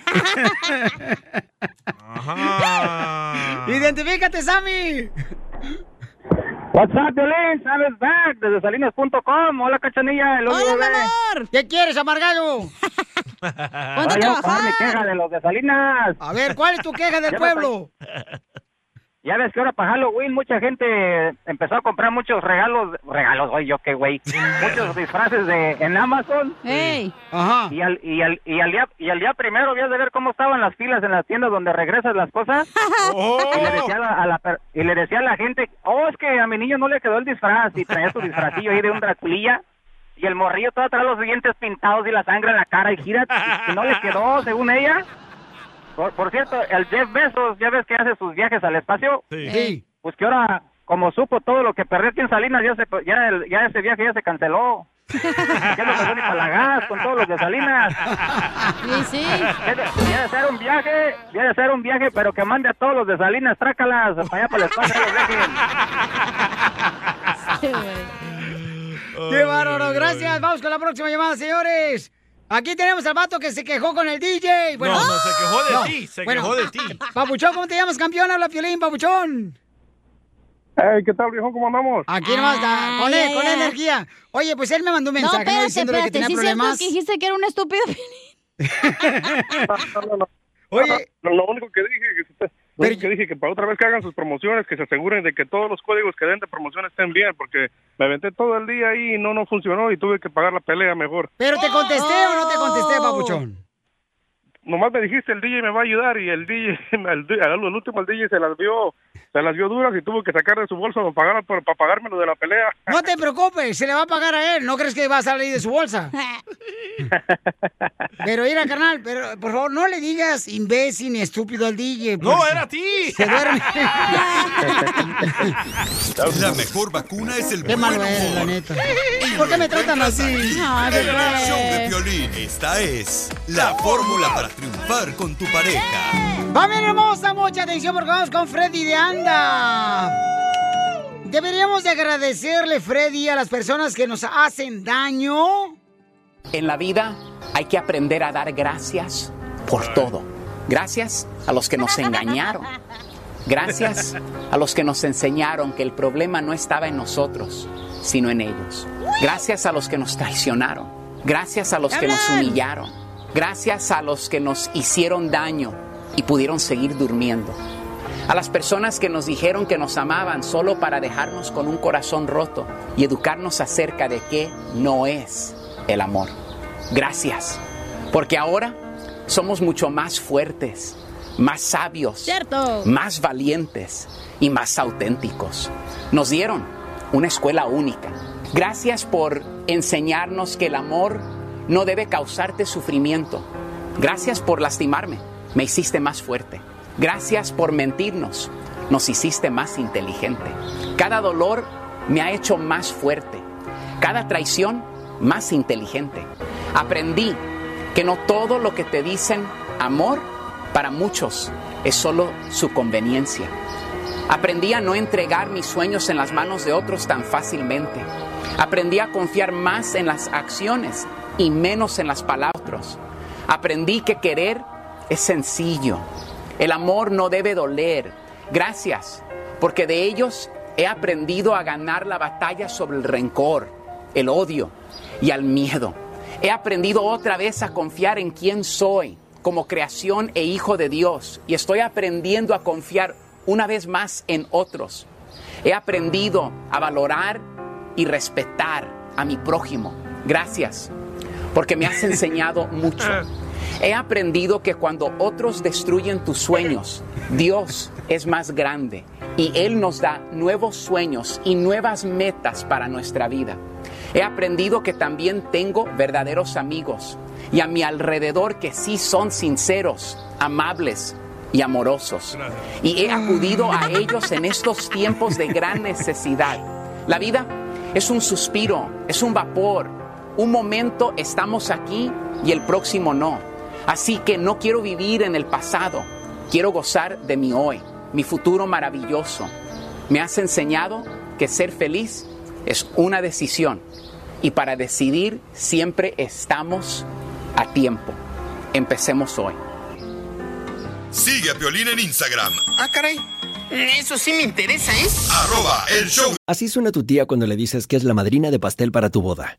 Ajá. ¡Identifícate, Sammy! What's up, Violín? ¿Sabes back? Desde salinas.com. Hola, cachanilla. El ¡Hola, mi amor! ¿Qué quieres, amargado? Ponte a trabajar. mi queja de los de Salinas. A ver, ¿cuál es tu queja del pueblo? Ya ves que ahora para Halloween mucha gente empezó a comprar muchos regalos, regalos, oye, yo qué güey, muchos disfraces de en Amazon. Ey. Ajá. Y al, y al, y al día, y al día primero habías de ver cómo estaban las filas en las tiendas donde regresas las cosas. Y le decía a la, a la per- y le decía a la gente, oh, es que a mi niño no le quedó el disfraz y traía su disfrazillo ahí de un Draculilla. Y el morrillo todo trae los dientes pintados y la sangre en la cara y gira, y no le quedó, según ella. Por, por cierto, el Jeff Bezos, ya ves que hace sus viajes al espacio. Sí. Pues que ahora, como supo todo lo que perdió aquí en Salinas, ya, se, ya, el- ya ese viaje ya se canceló. Ya no pasó ni para la gas con todos los de Salinas. Sí, sí. Ya de ser un viaje, ya de ser un viaje, pero que mande a todos los de Salinas, trácalas para allá para el espacio. los dejen. ¡Qué bárbaro! Gracias. Vamos con la próxima llamada, señores. Aquí tenemos al vato que se quejó con el DJ. No, no, se quejó de ti, se quejó de ti. Papuchón, ¿cómo te llamas, campeón? Habla Piolín, Papuchón. Hey, ¿qué tal, viejo? ¿Cómo andamos? Aquí nomás, da- con él, con energía. Oye, pues él me mandó un No, mensaje ¿no? espérate, diciéndole que espérate. tenía Sí, problemas. que dijiste que era un estúpido Piolín. Oye. Lo, lo único que dije que, único que dije que para otra vez que hagan sus promociones, que se aseguren de que todos los códigos que den de promoción estén bien, porque me aventé todo el día ahí y no, no funcionó y tuve que pagar la pelea mejor. ¿Pero te contesté o no te contesté, Papuchón? Nomás me dijiste el DJ me va a ayudar y el DJ, el, al, al último el DJ se las vio, se las vio duras y tuvo que sacar de su bolsa para, pagar, para, para pagarme lo de la pelea. No te preocupes, se le va a pagar a él. ¿No crees que va a salir de su bolsa? Pero mira, carnal, pero por favor, no le digas imbécil ni estúpido al DJ. No, era a ti. Se duerme. La mejor vacuna es el Qué buen malo eres, la neta. ¿Por qué me tratan así? en el show de Piolín. Esta es la fórmula para triunfar con tu pareja. Familia hermosa, mucha atención porque vamos con Freddy de Anda. Deberíamos de agradecerle, Freddy, a las personas que nos hacen daño. En la vida hay que aprender a dar gracias por todo. Gracias a los que nos engañaron. Gracias a los que nos enseñaron que el problema no estaba en nosotros, sino en ellos. Gracias a los que nos traicionaron. Gracias a los que nos humillaron. Gracias a los que nos hicieron daño y pudieron seguir durmiendo. A las personas que nos dijeron que nos amaban solo para dejarnos con un corazón roto y educarnos acerca de qué no es el amor. Gracias, porque ahora somos mucho más fuertes, más sabios, más valientes y más auténticos. Nos dieron una escuela única. Gracias por enseñarnos que el amor no debe causarte sufrimiento. Gracias por lastimarme, me hiciste más fuerte. Gracias por mentirnos, nos hiciste más inteligente. Cada dolor me ha hecho más fuerte. Cada traición más inteligente. Aprendí que no todo lo que te dicen amor para muchos es solo su conveniencia. Aprendí a no entregar mis sueños en las manos de otros tan fácilmente. Aprendí a confiar más en las acciones y menos en las palabras. Aprendí que querer es sencillo. El amor no debe doler. Gracias, porque de ellos he aprendido a ganar la batalla sobre el rencor, el odio y al miedo. He aprendido otra vez a confiar en quién soy como creación e hijo de Dios y estoy aprendiendo a confiar una vez más en otros. He aprendido a valorar y respetar a mi prójimo. Gracias, porque me has enseñado mucho. He aprendido que cuando otros destruyen tus sueños, Dios es más grande y Él nos da nuevos sueños y nuevas metas para nuestra vida. He aprendido que también tengo verdaderos amigos y a mi alrededor que sí son sinceros, amables y amorosos. Y he acudido a ellos en estos tiempos de gran necesidad. La vida es un suspiro, es un vapor. Un momento estamos aquí y el próximo no. Así que no quiero vivir en el pasado, quiero gozar de mi hoy, mi futuro maravilloso. Me has enseñado que ser feliz es una decisión y para decidir siempre estamos a tiempo. Empecemos hoy. Sigue a Piolín en Instagram, Ah, caray. Eso sí me interesa, ¿eh? arroba el show. Así suena tu tía cuando le dices que es la madrina de pastel para tu boda.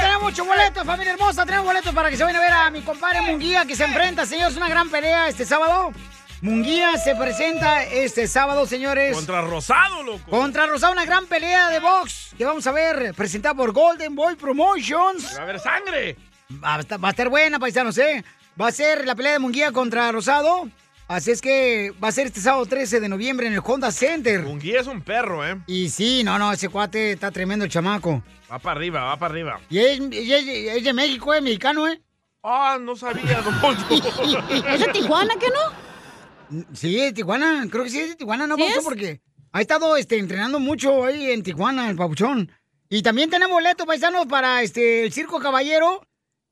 Tenemos muchos boletos, familia hermosa. Tenemos boletos para que se vayan a ver a mi compadre Munguía que se enfrenta, señores, una gran pelea este sábado. Munguía se presenta este sábado, señores. Contra Rosado, loco. Contra Rosado, una gran pelea de box que vamos a ver presentada por Golden Boy Promotions. Va a haber sangre. Va a estar, va a estar buena, paisanos, ¿eh? Va a ser la pelea de Munguía contra Rosado. Así es que va a ser este sábado 13 de noviembre en el Honda Center. Munguía es un perro, ¿eh? Y sí, no, no, ese cuate está tremendo el chamaco. Va para arriba, va para arriba. Y es, y es- es de México, es mexicano, ¿eh? Ah, no sabía, don Poncho. ¿Es de Tijuana, qué no? Sí, de Tijuana. Creo que sí es de Tijuana, ¿no, ¿Sí? Porque ha estado este, entrenando mucho ahí en Tijuana, el Papuchón. Y también tenemos boletos, paisanos, para este, el Circo Caballero,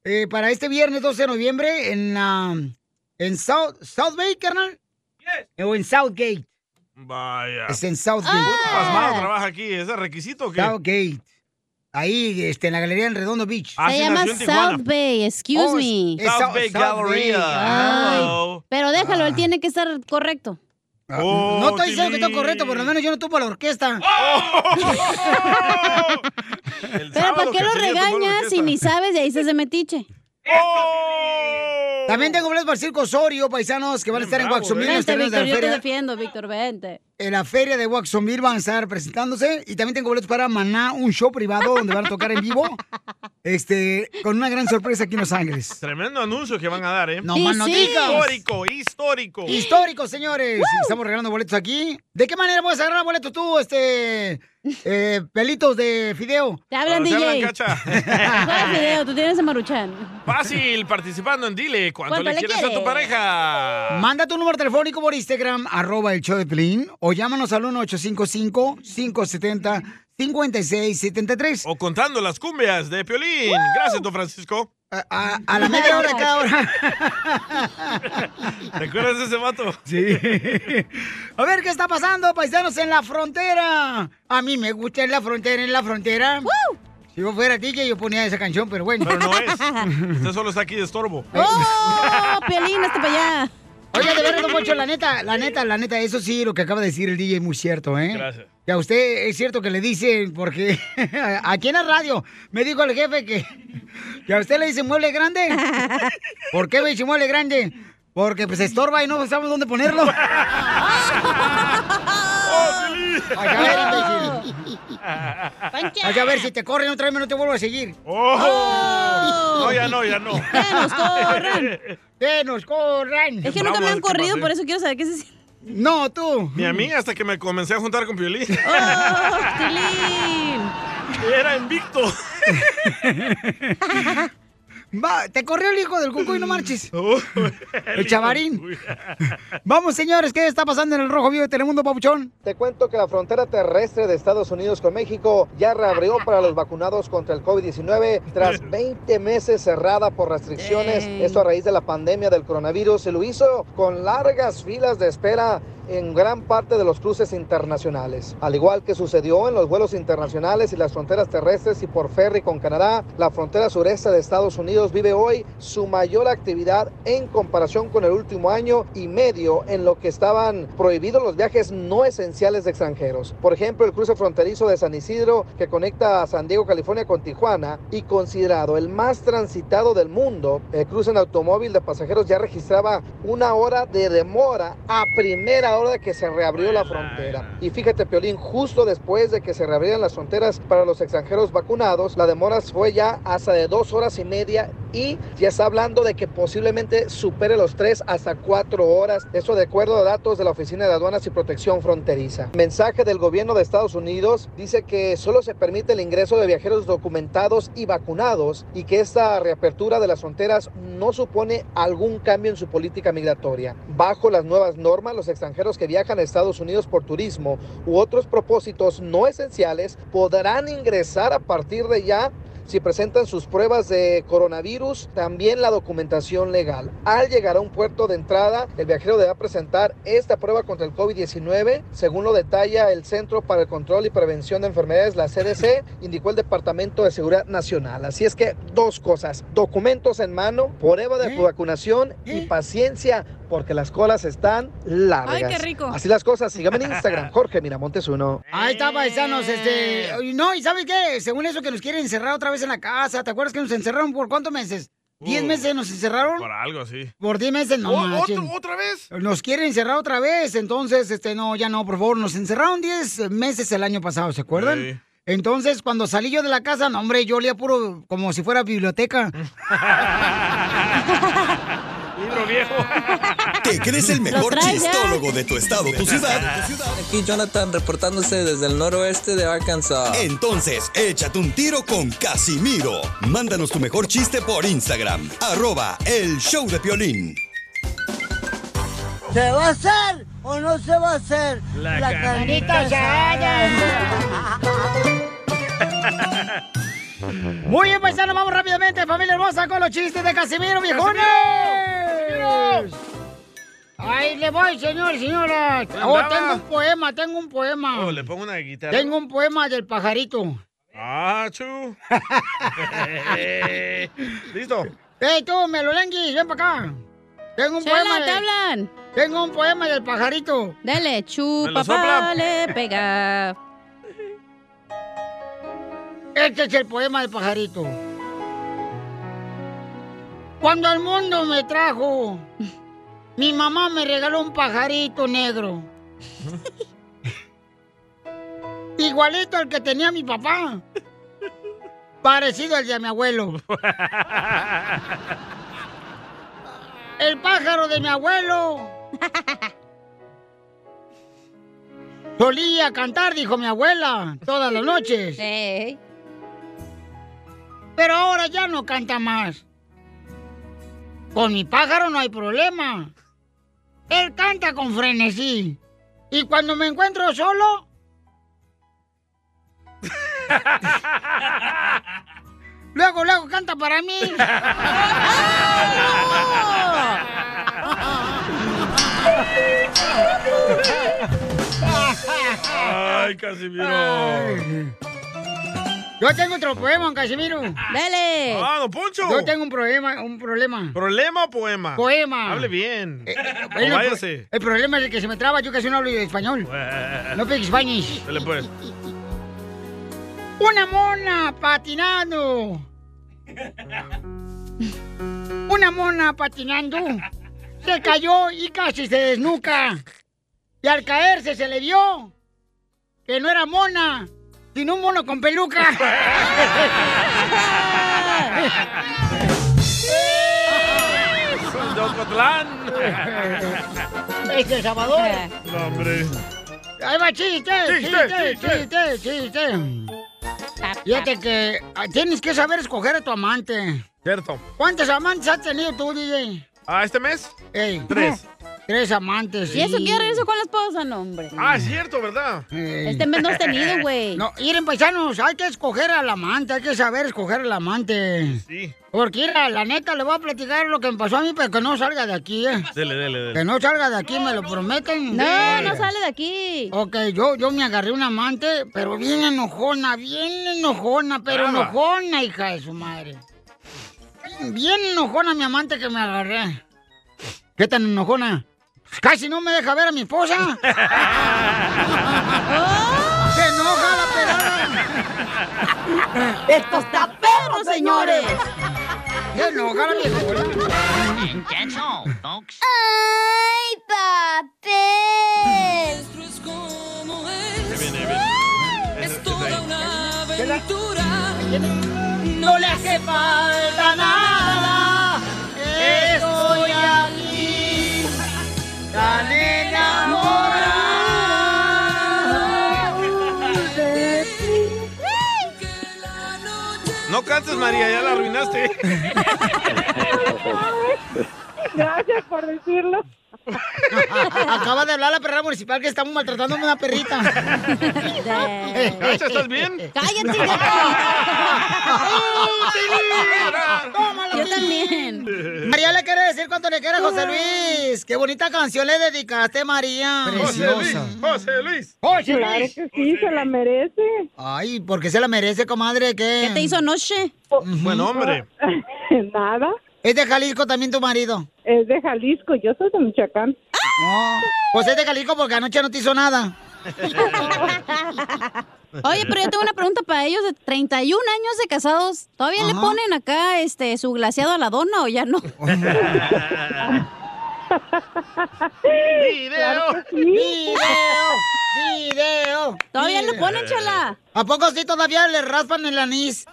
eh, para este viernes 12 de noviembre en la, ¿En South, South Bay, carnal? ¿O en Southgate? Vaya. Es en Southgate. Puro pasmado trabaja aquí. ¿Es el requisito o qué? Southgate. Ahí, este, en la galería en Redondo Beach. Ah, Se llama South Bay, excuse Oh, me. es South Bay Galleria. Pero déjalo, él tiene que estar correcto. no estoy diciendo que está correcto, por lo menos yo no tuvo la orquesta. Pero ¿para qué lo regañas si ni sabes de ahí se hace metiche? También tengo boletos para el Circo Osorio, paisanos, que van a estar en Waxomil. en los Vente, Víctor, la yo te feria. defiendo, Víctor, vente. En la feria de Waxomil van a estar presentándose. Y también tengo boletos para Maná, un show privado donde van a tocar en vivo. Este, con una gran sorpresa aquí en Los Ángeles. Tremendo anuncio que van a dar, ¿eh? No más no digas. Histórico, histórico. Histórico, señores. Estamos regalando boletos aquí. ¿De qué manera puedes agarrar boletos tú, este, eh, pelitos de fideo? Te hablan, Cuando te DJ. hablan, cacha. ¿Cuál video? Tú tienes a Maruchan. Fácil, participando en Dile cuánto ¿Cuánto le le quieres a tu quieres? pareja. Manda tu número telefónico por Instagram, arroba el show de Pelín, o llámanos al 1-855-570-5673. O contando las cumbias de Piolín. Gracias, don Francisco. A, a la media hora cada hora. ¿Te acuerdas de ese vato? Sí. A ver qué está pasando, paisanos, en la frontera. A mí me gusta en la frontera, en la frontera. Si yo fuera DJ, yo ponía esa canción, pero bueno. Pero no es. Usted solo está aquí de estorbo. ¡Oh, Piolín, hasta para allá! Oiga, de verdad, don Poncho, la neta, la neta, la neta, eso sí, lo que acaba de decir el DJ es muy cierto, ¿eh? Gracias. Que a usted es cierto que le dicen, porque aquí en la radio me dijo el jefe que, que a usted le dicen mueble grande. ¿Por qué me dice mueble grande? Porque pues estorba y no sabemos dónde ponerlo. Ay, a ver, imbécil. Ay, a ver, si te corren otra vez, no te vuelvo a seguir. Oh. No, ya no, ya no. ¡Que nos corran! ¡Que nos corran! Es que nunca me han Bravo, ¿qué corrido, por eso quiero saber qué se siente. No, tú. Ni a mí hasta que me comencé a juntar con Piolín. ¡Oh, Piolín! Era invicto. Va, te corrió el hijo del cuco y no marches. el chavarín. Vamos, señores, ¿qué está pasando en el Rojo Vivo de Telemundo, Papuchón? Te cuento que la frontera terrestre de Estados Unidos con México ya reabrió para los vacunados contra el COVID-19 tras 20 meses cerrada por restricciones. Ey. Esto a raíz de la pandemia del coronavirus. Se lo hizo con largas filas de espera en gran parte de los cruces internacionales. Al igual que sucedió en los vuelos internacionales y las fronteras terrestres y por ferry con Canadá, la frontera sureste de Estados Unidos vive hoy su mayor actividad en comparación con el último año y medio en lo que estaban prohibidos los viajes no esenciales de extranjeros. Por ejemplo, el cruce fronterizo de San Isidro que conecta a San Diego, California con Tijuana y considerado el más transitado del mundo, el cruce en automóvil de pasajeros ya registraba una hora de demora a primera hora de que se reabrió la frontera. Y fíjate, Piolín, justo después de que se reabrieran las fronteras para los extranjeros vacunados, la demora fue ya hasta de dos horas y media y ya está hablando de que posiblemente supere los tres hasta cuatro horas. Eso de acuerdo a datos de la Oficina de Aduanas y Protección Fronteriza. Mensaje del gobierno de Estados Unidos dice que solo se permite el ingreso de viajeros documentados y vacunados y que esta reapertura de las fronteras no supone algún cambio en su política migratoria. Bajo las nuevas normas, los extranjeros que viajan a Estados Unidos por turismo u otros propósitos no esenciales podrán ingresar a partir de ya si presentan sus pruebas de coronavirus, también la documentación legal. Al llegar a un puerto de entrada, el viajero deberá presentar esta prueba contra el COVID-19, según lo detalla el Centro para el Control y Prevención de Enfermedades, la CDC, indicó el Departamento de Seguridad Nacional. Así es que dos cosas, documentos en mano, prueba de vacunación y paciencia, porque las colas están largas. Ay, qué rico. Así las cosas, síganme en Instagram, Jorge Miramontes uno. Ahí está, paisanos, este... No, ¿y sabes qué? Según eso que nos quieren encerrar otra vez en la casa, ¿te acuerdas que nos encerraron por cuántos meses? ¿Diez Uh, meses nos encerraron? Por algo así. Por 10 meses, no ¿O- manchen. otro- ¿Otra vez? Nos quieren encerrar otra vez, entonces, este, no, ya no, por favor. Nos encerraron 10 meses el año pasado, ¿se acuerdan? Sí. Entonces, cuando salí yo de la casa, no, hombre, yo olía puro como si fuera biblioteca. Viejo. ¿Te crees el mejor ya. chistólogo de tu estado, tu ciudad? Aquí Jonathan reportándose desde el noroeste de Arkansas. Entonces, échate un tiro con Casimiro. Mándanos tu mejor chiste por Instagram. Arroba el show de Piolín. ¿Se va a hacer o no se va a hacer? La carnita Muy bien, paisano, vamos rápidamente, familia hermosa, con los chistes de Casimiro, viejones. Le voy, señor y señoras. Oh, tengo un poema, tengo un poema. Oh, le pongo una guitarra. Tengo un poema del pajarito. Ah, chu. Listo. ¡Ey, tú, Melolenguis, ven para acá! Tengo un Chela, poema. ¿te de- hablan? Tengo un poema del pajarito. Dale, ¿Me chupa, lo sopla? le pega. Este es el poema del pajarito. Cuando al mundo me trajo, mi mamá me regaló un pajarito negro. Igualito al que tenía mi papá. Parecido al de mi abuelo. El pájaro de mi abuelo. Solía cantar, dijo mi abuela, todas las noches. Pero ahora ya no canta más. Con mi pájaro no hay problema. Él canta con frenesí. Y cuando me encuentro solo... luego, luego canta para mí. Ay, Casimiro. Yo tengo otro poema, Casimiro. Dale. Ah, don Poncho. Yo tengo un problema, un problema. ¿Problema o poema? Poema. Hable bien. Bueno, o váyase. el, el problema es el que se me traba, yo casi no hablo español. No speak Spanish. Dale pues. Una mona patinando. Una mona patinando. Se cayó y casi se desnuca. Y al caerse se le vio que no era mona, sino un mono con peluca. De Ocotlán. Este Salvador. No, hombre. Ahí va chiste, Chiste, chiste, chiste, chiste. Fíjate que ah, tienes que saber escoger a tu amante. Cierto. ¿Cuántos amantes has tenido tú, DJ? ¿Ah, este mes? Ey. Tres. Tres amantes. ¿Y eso sí. qué regreso con la esposa? No, hombre. Ah, es cierto, ¿verdad? Este mes no has tenido, güey. No, miren, paisanos, hay que escoger al amante, hay que saber escoger al amante. Sí. Porque, mira, la neta, le voy a platicar lo que me pasó a mí, pero que no salga de aquí, ¿eh? Dele, dele, Que dele. no salga de aquí, me lo prometen. No, no sale de aquí. Ok, yo, yo me agarré una amante, pero bien enojona, bien enojona, pero Brava. enojona, hija de su madre. Bien enojona mi amante que me agarré. ¿Qué tan enojona? Casi no me deja ver a mi esposa. ¡Se enoja la pelada! ¡Esto está perro, señores! ¡Se enoja la viejona! ¡Ay, papel! Es toda una aventura. No le hace falta nada. Tan enamorado. No cantes, María, ya la arruinaste. Gracias por decirlo. Acaba de hablar la perra municipal que estamos maltratando a una perrita. ¿estás bien? ¡Cállate, Yo también. María le quiere decir cuánto le quiere a José Luis. Qué bonita canción le dedicaste, María. José Luis, José Luis. José Claro Luis. que sí, se la merece. Ay, ¿por qué se la merece, comadre? ¿Qué, ¿Qué te hizo noche? Buen hombre. Nada. ¿Es de Jalisco también tu marido? Es de Jalisco, yo soy de Michoacán. No. Pues es de Jalisco porque anoche no te hizo nada. Oye, pero yo tengo una pregunta para ellos de 31 años de casados. ¿Todavía le ponen acá este su glaseado a la dona o ya no? ¡Video! ¡Video! ¡Video! ¿Todavía le ponen, chala? ¿A poco sí todavía le raspan el anís?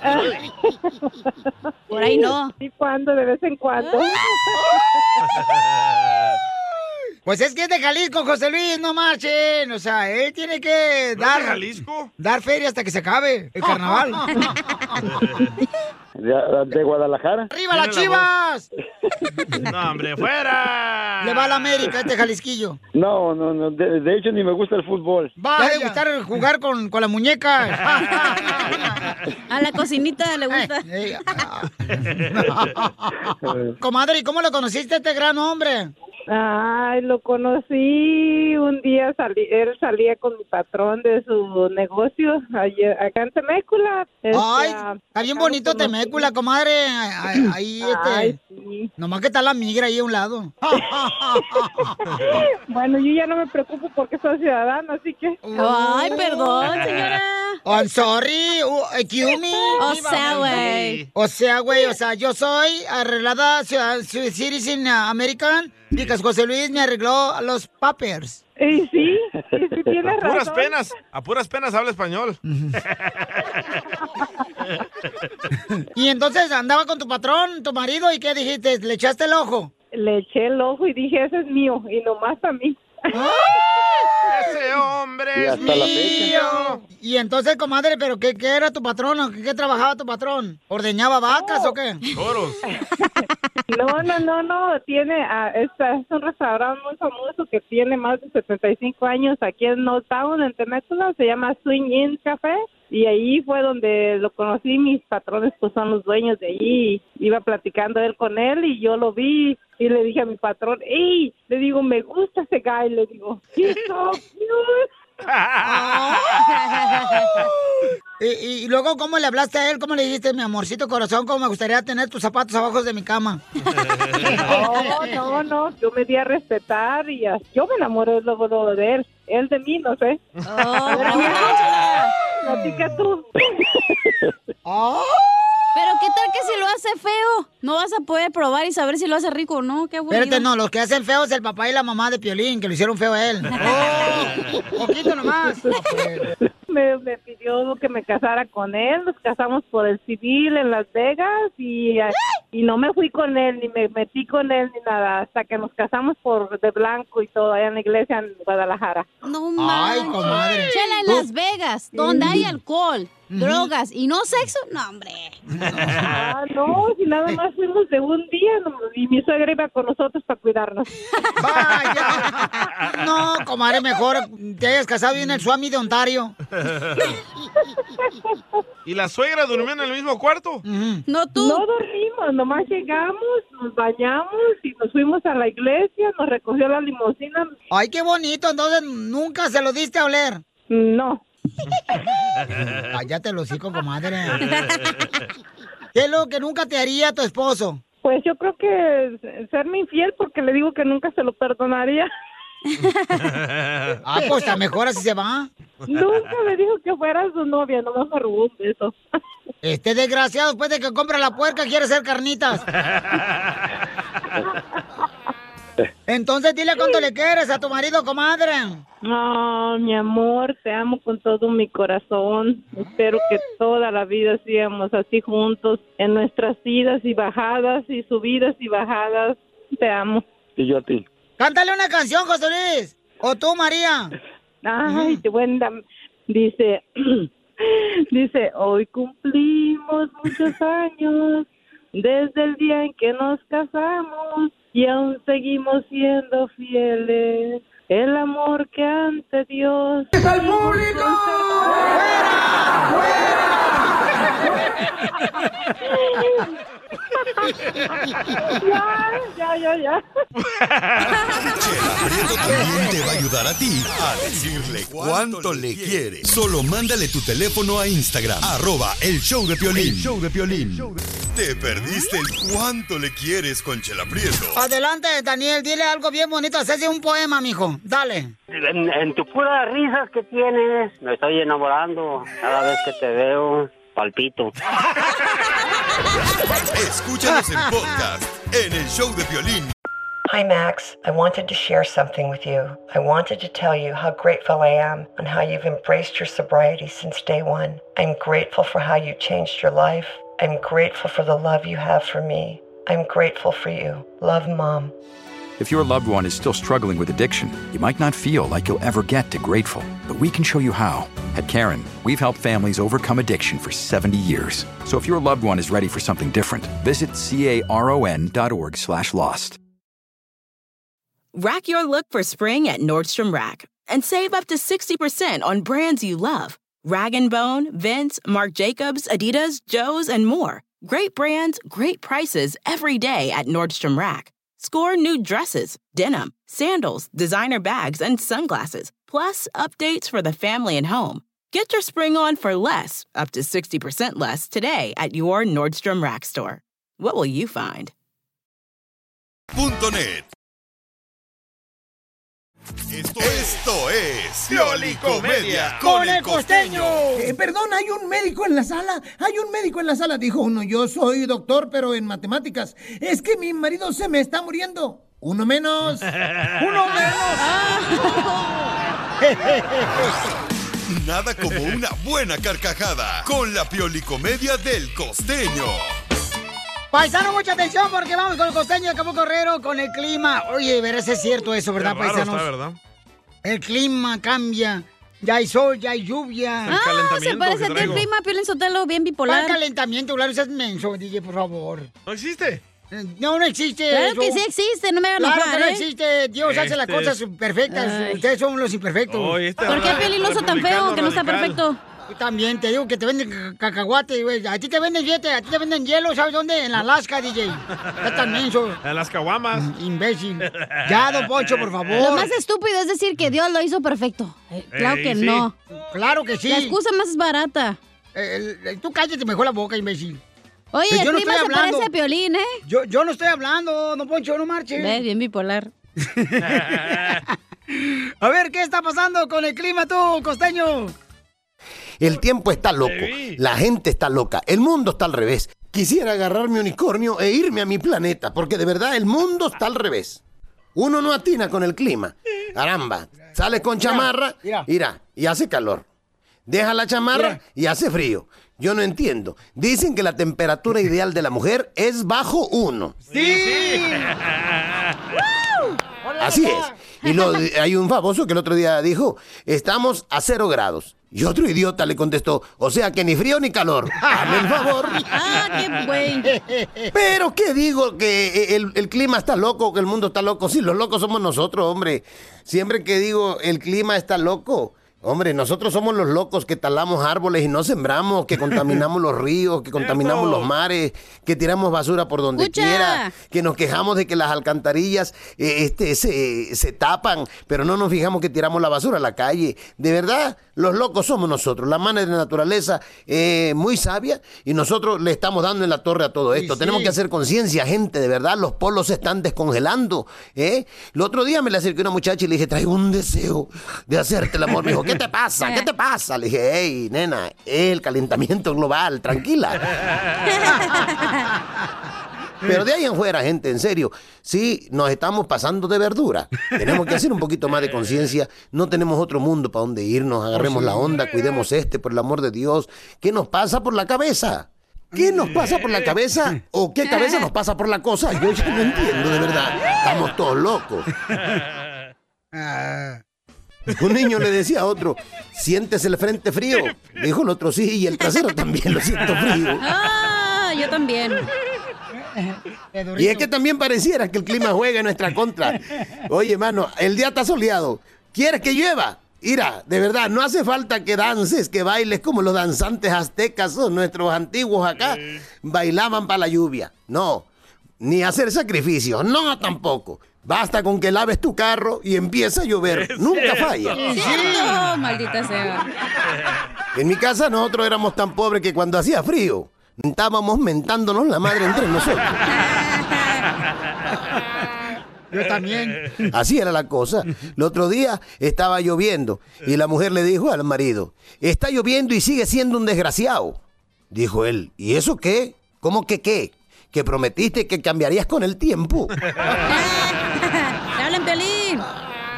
Por ahí no. ¿Y cuándo? De vez en cuando. Pues es que es de Jalisco, José Luis, no marchen. O sea, él tiene que dar. Jalisco? Dar feria hasta que se acabe el carnaval. De, de Guadalajara. ¡Arriba las chivas! No, hombre, fuera. le va a la América, este Jalisquillo. No, no, no. De, de hecho, ni me gusta el fútbol. Va a gustar jugar con, con la muñeca. A la cocinita le gusta. Comadre, ¿y cómo lo conociste a este gran hombre? Ay, lo conocí un día, salí, él salía con mi patrón de su negocio allá- acá en Temécula. Este, Ay, ah, está bien bonito conocí. Temécula, comadre. Ahí, este. Ay, Nomás que está la migra ahí a un lado. Bueno, yo ya no me preocupo porque soy ciudadana, así que... Ay, perdón, señora. Oh, I'm sorry, uh, excuse me. O sea, güey. O sea, güey, o sea, yo soy arreglada ciudad- ciudad- citizen uh, American because José Luis me arregló los papers. Y sí, y sí tienes A puras razón. penas, a puras penas habla español. Y entonces andaba con tu patrón, tu marido, ¿y qué dijiste? ¿Le echaste el ojo? Le eché el ojo y dije, ese es mío, y nomás a mí. Ese hombre Y es fecha. mío. Y entonces, comadre, ¿pero qué, qué era tu patrón? o ¿Qué, qué trabajaba tu patrón? ¿Ordeñaba vacas o qué? Toros. No, no, no, no, tiene, ah, esta- es un restaurante muy famoso que tiene más de 75 años aquí en North Town, en Temecula, se llama Swing Inn Café, y ahí fue donde lo conocí, mis patrones pues son los dueños de allí, iba platicando él con él y yo lo vi y le dije a mi patrón, ¡Ey! Le digo, me gusta ese guy, le digo, "He's so cute". y, y luego, ¿cómo le hablaste a él? ¿Cómo le dijiste, mi amorcito corazón, cómo me gustaría tener tus zapatos abajo de mi cama? No, no, no, yo me di a respetar y ah, yo me enamoré luego, luego de él. Él de mí, no sé. A amiga, platica tú. Pero ¿qué tal que si lo hace feo? No vas a poder probar y saber si lo hace rico o no. Qué aburrido. Espérate, no, los que hacen feo es el papá y la mamá de Piolín, que lo hicieron feo a él. Oh, poquito nomás. Me, me pidió que me casara con él, nos casamos por el civil en Las Vegas y, y no me fui con él, ni me metí con él, ni nada, hasta que nos casamos por de blanco y todo, allá en la iglesia en Guadalajara. No Ay, comadre. Chela, en Tú- Las Vegas, donde hay alcohol, drogas y no sexo, no, hombre. Ah, no, si nada más fuimos de un día no, y mi suegra iba con nosotros para cuidarnos. No, comadre, mejor te hayas casado en el Swami de Ontario. ¿Y la suegra durmió en el mismo cuarto? No tú. No dormimos, nomás llegamos, nos bañamos y nos fuimos a la iglesia, nos recogió la limusina. Ay, qué bonito, entonces nunca se lo diste a oler. No. Cállate los hijos, comadre. ¿Qué es lo que nunca te haría tu esposo? Pues yo creo que serme infiel porque le digo que nunca se lo perdonaría. Ah, pues está mejor así se va. Nunca me dijo que fuera su novia, nomás me robó un beso. Este desgraciado, después de que compra la puerca, quiere hacer carnitas. Entonces dile cuánto le quieres a tu marido, comadre. No, mi amor, te amo con todo mi corazón. Espero que toda la vida sigamos así juntos, en nuestras idas y bajadas y subidas y bajadas. Te amo. Y yo a ti. Cántale una canción, José Luis. O tú, María. Ay, qué buena. Dice, dice, hoy cumplimos muchos años desde el día en que nos casamos y aún seguimos siendo fieles. El amor que ante Dios. ¡Al público! ya, ya, ya, ya. Prieto también te va a ayudar a ti a decirle cuánto le quiere. Solo mándale tu teléfono a Instagram, arroba el show de Piolín. El show de Piolín. Te perdiste el cuánto le quieres con Chela Prieto. Adelante, Daniel, dile algo bien bonito. Hacese un poema, mijo. Dale. En, en tu puras risas que tienes, me estoy enamorando. Cada vez que te veo, palpito. Escúchanos en podcast en el show de Piolín. Hi, Max. I wanted to share something with you. I wanted to tell you how grateful I am and how you've embraced your sobriety since day one. I'm grateful for how you changed your life. I'm grateful for the love you have for me. I'm grateful for you. Love, Mom. If your loved one is still struggling with addiction, you might not feel like you'll ever get to grateful, but we can show you how. At Karen, we've helped families overcome addiction for 70 years. So if your loved one is ready for something different, visit caron.org slash lost. Rack your look for spring at Nordstrom Rack and save up to 60% on brands you love. Rag & Bone, Vince, Marc Jacobs, Adidas, Joe's, and more. Great brands, great prices every day at Nordstrom Rack. Score new dresses, denim, sandals, designer bags, and sunglasses, plus updates for the family and home. Get your spring on for less, up to 60% less, today at your Nordstrom Rack store. What will you find? Net. Esto, esto es Piolicomedia con el costeño. Eh, perdón, hay un médico en la sala. Hay un médico en la sala. Dijo uno, yo soy doctor, pero en matemáticas. Es que mi marido se me está muriendo. Uno menos. Uno menos. Nada como una buena carcajada con la Piolicomedia del costeño. Paisano, mucha atención porque vamos con el costeño de Acapulco Correro con el clima. Oye, verás, es cierto eso, ¿verdad, Qué raro paisanos? está, ¿verdad? El clima cambia. Ya hay sol, ya hay lluvia. Ah, se parece a ti el clima, Piolín Sotelo, bien bipolar. ¿Cuál calentamiento? Claro, seas menso, DJ, por favor. ¿No existe? No, no existe Claro eso. que sí existe, no me hagan Claro enojar, que no ¿eh? existe. Dios hace las Este cosas perfectas. Ustedes son los imperfectos. Oye, este ¿Por qué Piolín lo hizo tan feo que no está perfecto? También te digo que te venden ca- cacahuate, güey. A ti te venden fíjate, a ti te venden hielo, ¿sabes dónde? En Alaska, DJ. Ya tan menso. En las caguamas. Imbécil. Ya, don Poncho, por favor. Lo más estúpido es decir que Dios lo hizo perfecto. Eh, claro Ey, que sí. no. Claro que sí. La excusa más barata. Eh, el- tú cállate mejor la boca, imbécil. Oye, Pues el yo no se hablando. parece a Piolín, ¿eh? Yo, yo no estoy hablando, don Poncho, no marche. Ves, bien bipolar. A ver, ¿qué está pasando con el clima tú, costeño? El tiempo está loco, la gente está loca, el mundo está al revés. Quisiera agarrar mi unicornio e irme a mi planeta, porque de verdad el mundo está al revés. Uno no atina con el clima. Caramba, sale con chamarra, mira, y hace calor. Deja la chamarra y hace frío. Yo no entiendo. Dicen que la temperatura ideal de la mujer es bajo uno. ¡Sí! Así es. Y lo- hay un famoso que el otro día dijo, estamos a cero grados. Y otro idiota le contestó, o sea que ni frío ni calor. Hazme el favor. Ah, qué güey. Pero ¿qué digo? Que el, el clima está loco, que el mundo está loco. Sí, los locos somos nosotros, hombre. Siempre que digo el clima está loco. Hombre, nosotros somos los locos que talamos árboles y no sembramos, que contaminamos los ríos, que contaminamos los mares, que tiramos basura por donde Escucha. quiera, que nos quejamos de que las alcantarillas eh, este, se, se tapan, pero no nos fijamos que tiramos la basura a la calle. De verdad, los locos somos nosotros. La mano de la naturaleza es muy sabia y nosotros le estamos dando en la torre a todo esto. sí. Tenemos que hacer conciencia, gente, de verdad, los polos se están descongelando. ¿eh? El otro día me le acerqué a una muchacha y le dije, traigo un deseo de hacerte el amor. Dijo, ¿qué te pasa? ¿Qué te pasa? Le dije, hey, nena, el calentamiento global, tranquila. Pero de ahí en fuera, gente, en serio, sí, nos estamos pasando de verdura. Tenemos que hacer un poquito más de conciencia. No tenemos otro mundo para donde irnos. Agarremos la onda, cuidemos este, por el amor de Dios. ¿Qué nos pasa por la cabeza? ¿Qué nos pasa por la cabeza? ¿O qué cabeza nos pasa por la cosa? Yo ya no entiendo, de verdad. Estamos todos locos. Un niño le decía a otro, ¿sientes el frente frío? Dijo el otro, sí, y el trasero también lo siento frío. Ah, yo también. Y es que también pareciera que el clima juega en nuestra contra. Oye, mano, el día está soleado. ¿Quieres que llueva? Mira, de verdad, no hace falta que dances, que bailes como los danzantes aztecas o nuestros antiguos acá bailaban para la lluvia. No, ni hacer sacrificios, no tampoco. Basta con que laves tu carro y empieza a llover. Nunca falla. Cierto, maldita sea. En mi casa nosotros éramos tan pobres que cuando hacía frío, estábamos mentándonos la madre entre nosotros. Yo también. Así era la cosa. El otro día estaba lloviendo y la mujer le dijo al marido, está lloviendo y sigue siendo un desgraciado. Dijo él, ¿y eso qué? ¿Cómo que qué? Que prometiste que cambiarías con el tiempo.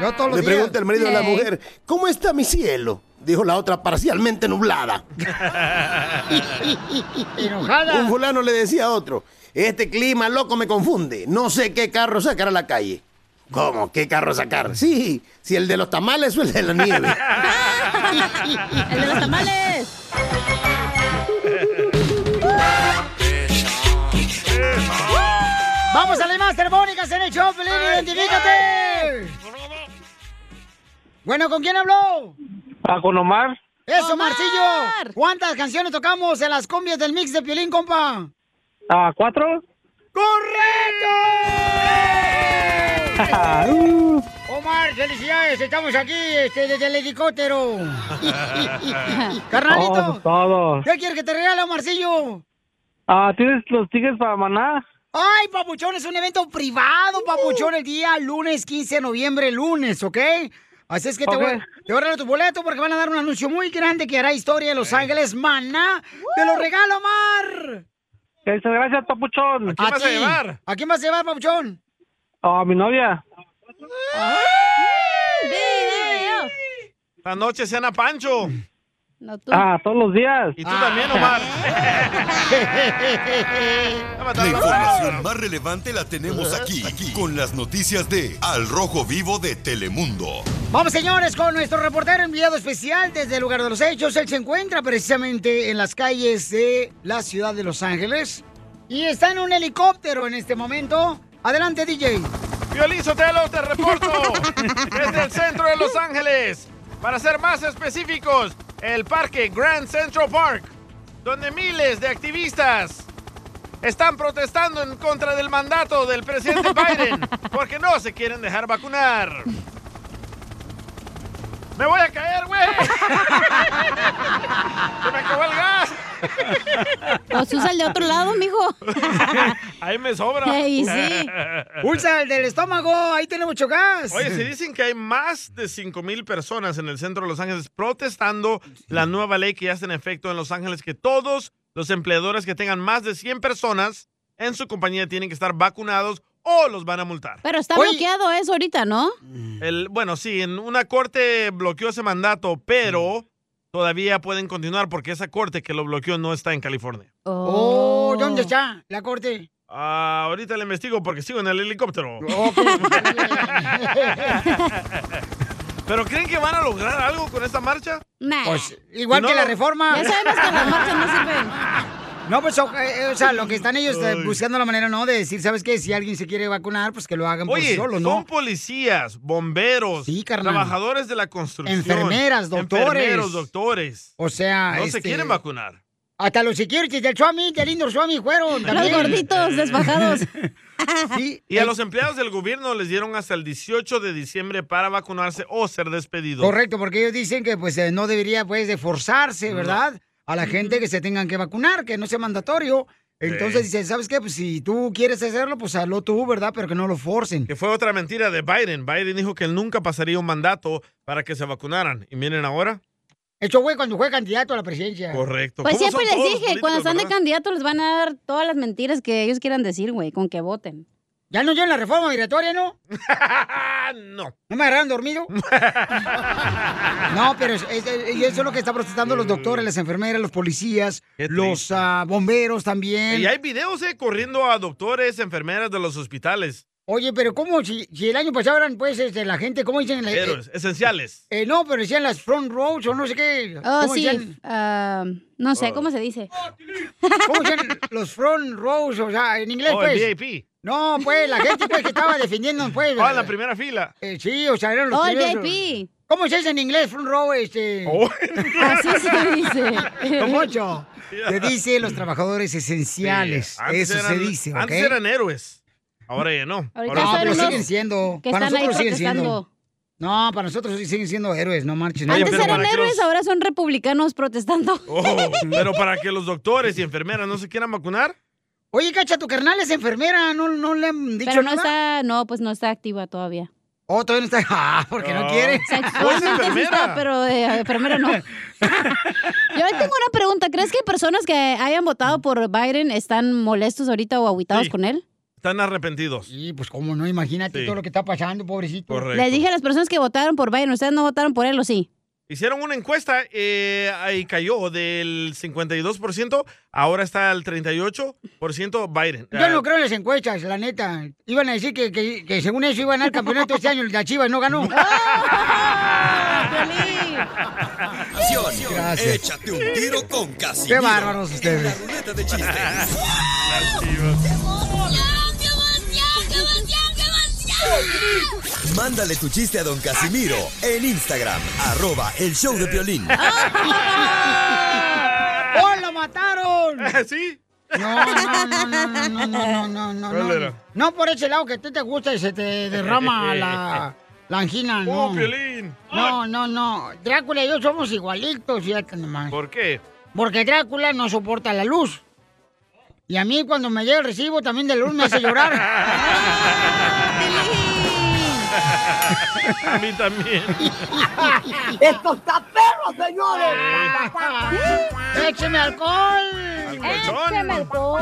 Le días. pregunta el marido a la mujer, ¿cómo está mi cielo? Dijo la otra parcialmente nublada. Enojada. Un fulano le decía a otro, este clima loco me confunde, no sé qué carro sacar a la calle. ¿Cómo? ¿Qué carro sacar? Sí, si el de los tamales o el de la nieve. ¡El de los tamales! Vamos a la imagen llamadas telefónicas en el show, Pelín, identifícate. Bueno, ¿con quién habló? Ah, con Omar. Eso, Marcillo. ¿Cuántas canciones tocamos en las combias del mix de Piolín, compa? Ah, ¿cuatro? ¡Correcto! Omar, felicidades, estamos aquí este, desde el helicóptero. Carnalito, Todo, todo. ¿qué quieres que te regale, Marcillo? Ah, ¿tienes los tickets para Maná? Ay, Papuchón, es un evento privado, Papuchón, el día lunes 15 de noviembre, lunes, ¿ok? Así es que te, voy, te voy a regalar tu boleto porque van a dar un anuncio muy grande que hará historia en Los Ángeles. Maná, te lo regalo, Omar. Muchas gracias, papuchón. ¿A quién vas a llevar? ¿A quién vas a llevar, Papuchón? A mi novia. Esta noche cena Pancho. Ah, todos los días. Y tú también, Omar. La información más relevante la tenemos aquí, aquí, con las noticias de Al Rojo Vivo de Telemundo. Vamos, señores, con nuestro reportero enviado especial desde el lugar de los hechos. Él se encuentra precisamente en las calles de la ciudad de Los Ángeles y está en un helicóptero en este momento. Adelante, DJ. Violín Sotelo, te reporto desde el centro de Los Ángeles. Para ser más específicos, el parque Grand Central Park, donde miles de activistas están protestando en contra del mandato del presidente Biden porque no se quieren dejar vacunar. ¡Me voy a caer, güey! ¡Se me acabó el gas! Pues usa el de otro lado, mijo. Ahí me sobra. Ey, sí. Pulsa el del estómago, ahí tiene mucho gas. Oye, se dicen que hay más de 5 mil personas en el centro de Los Ángeles protestando la nueva ley que ya está en efecto en Los Ángeles, que todos los empleadores que tengan más de 100 personas en su compañía tienen que estar vacunados o los van a multar. Pero está bloqueado eso ahorita, ¿no? El, bueno, sí, en una corte bloqueó ese mandato, pero todavía pueden continuar porque esa corte que lo bloqueó no está en California. Oh, ¿dónde está la corte? Ah, ahorita le investigo porque sigo en el helicóptero. ¿Pero creen que van a lograr algo con esta marcha? Pues, igual Si no, que la reforma. Ya sabemos que las marchas no sirven. No, pues, o, eh, o sea, lo que están ellos eh, buscando la manera, ¿no? De decir, ¿sabes qué? Si alguien se quiere vacunar, pues que lo hagan por sí Oye, solo, son ¿no? policías, bomberos, trabajadores de la construcción, Enfermeras, doctores. enfermeros, doctores. O sea, no se este, quieren vacunar. Hasta los securities del Swami, del Indoor Swami fueron también. gorditos, desfajados. sí. Y a los empleados del gobierno les dieron hasta el 18 de diciembre para vacunarse o ser despedidos. Correcto, porque ellos dicen que pues eh, no debería pues de forzarse, ¿verdad? A la gente que se tengan que vacunar, que no sea mandatorio. Entonces dicen, ¿sabes qué? Pues si tú quieres hacerlo, pues hazlo tú, ¿verdad? Pero que no lo forcen. Que fue otra mentira de Biden. Biden dijo que él nunca pasaría un mandato para que se vacunaran. Y miren ahora. Eso fue cuando fue candidato a la presidencia. Correcto. Pues ¿Cómo siempre les dije, cuando están de verdad? candidato les van a dar todas las mentiras que ellos quieran decir, güey, con que voten. ¿Ya no llevan la reforma migratoria, no? no. ¿No me agarraron dormido? no, pero es- es- y eso es lo que están protestando los doctores, las enfermeras, los policías, los ah, bomberos también. Y hay videos, eh, corriendo a doctores, enfermeras de los hospitales. Oye, pero ¿cómo? Si, si el año pasado eran, pues, este, la gente, ¿cómo dicen? La- Héroes, esenciales. Eh, no, pero decían las front rows o no sé qué. Oh, ¿Cómo sí. ah, no sé, Oh. ¿cómo se dice? ¿Cómo decían los front rows? O sea, en inglés, Oh, el pues. VIP. No, pues, la gente pues, que estaba defendiendo, pues. Ah, en la primera fila. Eh, sí, o sea, eran los Oh, primeros. VIP. ¿Cómo se dice en inglés, front row, este? Oh. Así se dice. Don Poncho, Se dice los trabajadores esenciales. Antes Eso eran- se dice, ¿ok? Antes eran héroes. Ahora ya no. Ahorita Ahora No, pero siguen siendo. que para están ahí nosotros siguen siendo. protestando. No, para nosotros sí siguen siendo héroes, no marchen. Oye, Antes eran héroes, los- ahora son republicanos protestando. Oh, pero para que los doctores y enfermeras no se quieran vacunar. Oye, Cacha, tu carnal es enfermera, ¿no, no le han dicho Pero no nada? está, no, pues no está activa todavía. Oh, todavía no está. Ah, porque no, No. quiere. Sexualmente sí está, pero de enfermera no. Yo tengo una pregunta. ¿Crees que personas que hayan votado por Biden están molestos ahorita o aguitados Sí. con él? Están arrepentidos. Sí, pues cómo no, imagínate Sí. todo lo que está pasando, pobrecito. Correcto. Les dije a las personas que votaron por Biden, ¿ustedes no votaron por él o sí? Hicieron una encuesta eh, y cayó del 52%, ahora está al 38% Biden. Yo no creo en las encuestas, la neta. Iban a decir que, que- que según eso iban al campeonato este año, la Chivas no ganó. Acción. Gracias. Échate un tiro con Casimiro. Qué bárbaros ustedes. la ruleta de chistes. Mándale tu chiste a don Casimiro en Instagram, arroba el show de violín. ¡Oh, lo mataron! ¿Sí? No, no, no, no, no, no, no, no. No, no por ese lado que a ti te gusta y se te derrama la, angina, no. ¡Oh, violín! No, no, no. Drácula y yo somos igualitos, fíjate nomás. ¿Por qué? Porque Drácula no soporta la luz. Y a mí cuando me llega el recibo también de luz me hace llorar. A mí también. ¡Esto está perro, señores! ¡Écheme alcohol! ¡Écheme alcohol!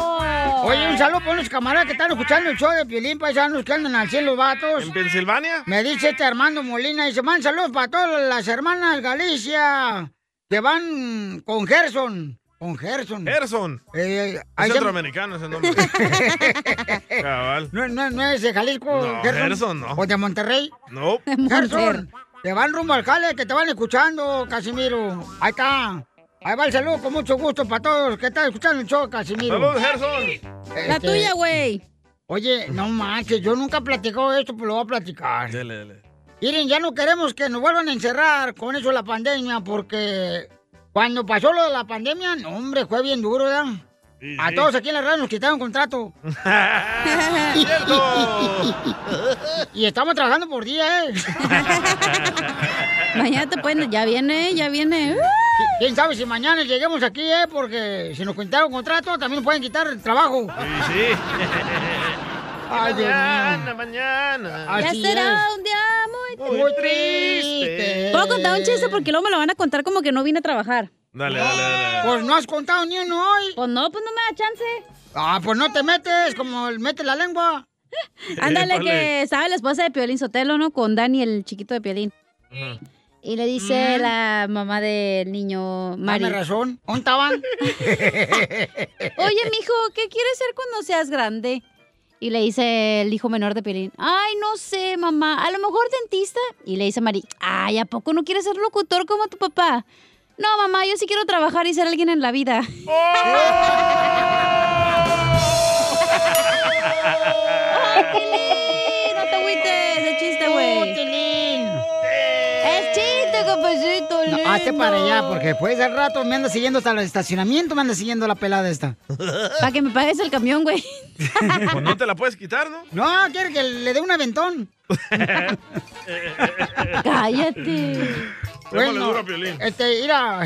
Oye, un saludo para unos camaradas que están escuchando el show de Piolín, paisanos que andan al cielo, vatos. ¿En Pensilvania? Me dice este Armando Molina, dice, man, saludos para todas las hermanas Galicia que van con Gerson. Con Gerson. Gerson. Eh, Es ahí se- centroamericano ese nombre. Cabal. no, no, no es de Jalisco, No, Gerson no. ¿O de Monterrey? No. Gerson, te van rumbo al jale, que te van escuchando, Casimiro. Ahí está. Ahí va el saludo con mucho gusto para todos que están escuchando el show, Casimiro. Saludos, Gerson. La Este, tuya, güey. Oye, no manches, yo nunca he platicado esto, pero lo voy a platicar. Dele, dele. Miren, ya no queremos que nos vuelvan a encerrar con eso de la pandemia, porque cuando pasó lo de la pandemia, no, hombre, fue bien duro, ¿verdad? a sí. todos aquí en la radio nos quitaron contrato. y estamos trabajando por día, ¿eh? Mañana te pueden... Ya viene, ya viene. ¿Quién sabe si mañana lleguemos aquí, eh? Porque si nos quitaron contrato, también nos pueden quitar el trabajo. Sí, sí. Ay, mañana, mañana. Ya será es. un día muy Muy triste. ¿Puedo contar un chiste? Porque luego me lo van a contar como que no vine a trabajar. Dale, dale, dale. Pues no has contado ni uno hoy. Pues no, pues no me da chance. Ah, pues no te metes, como el mete la lengua. Ándale, que estaba la esposa de Piolín Sotelo, ¿no? Con Dani, el chiquito de Piolín. Y le dice Mm. la mamá del niño, Mari. Dame razón. ¿Dónde estaban? Oye, mijo, ¿qué quieres ser cuando seas grande? Y le dice el hijo menor de Piolín, ay, no sé, mamá, a lo mejor dentista. Y le dice Mari, ay, ¿a poco no quieres ser locutor como tu papá? No, mamá, yo sí quiero trabajar y ser alguien en la vida. ¡Ay, No, lindo. hazte para allá, porque después del rato me anda siguiendo hasta el estacionamiento, me anda siguiendo la pelada esta. Para que me pagues el camión, güey. Pues no te la puedes quitar, ¿no? No, quiere que le dé un aventón. Cállate. Démosle duro a Piolín. este, mira,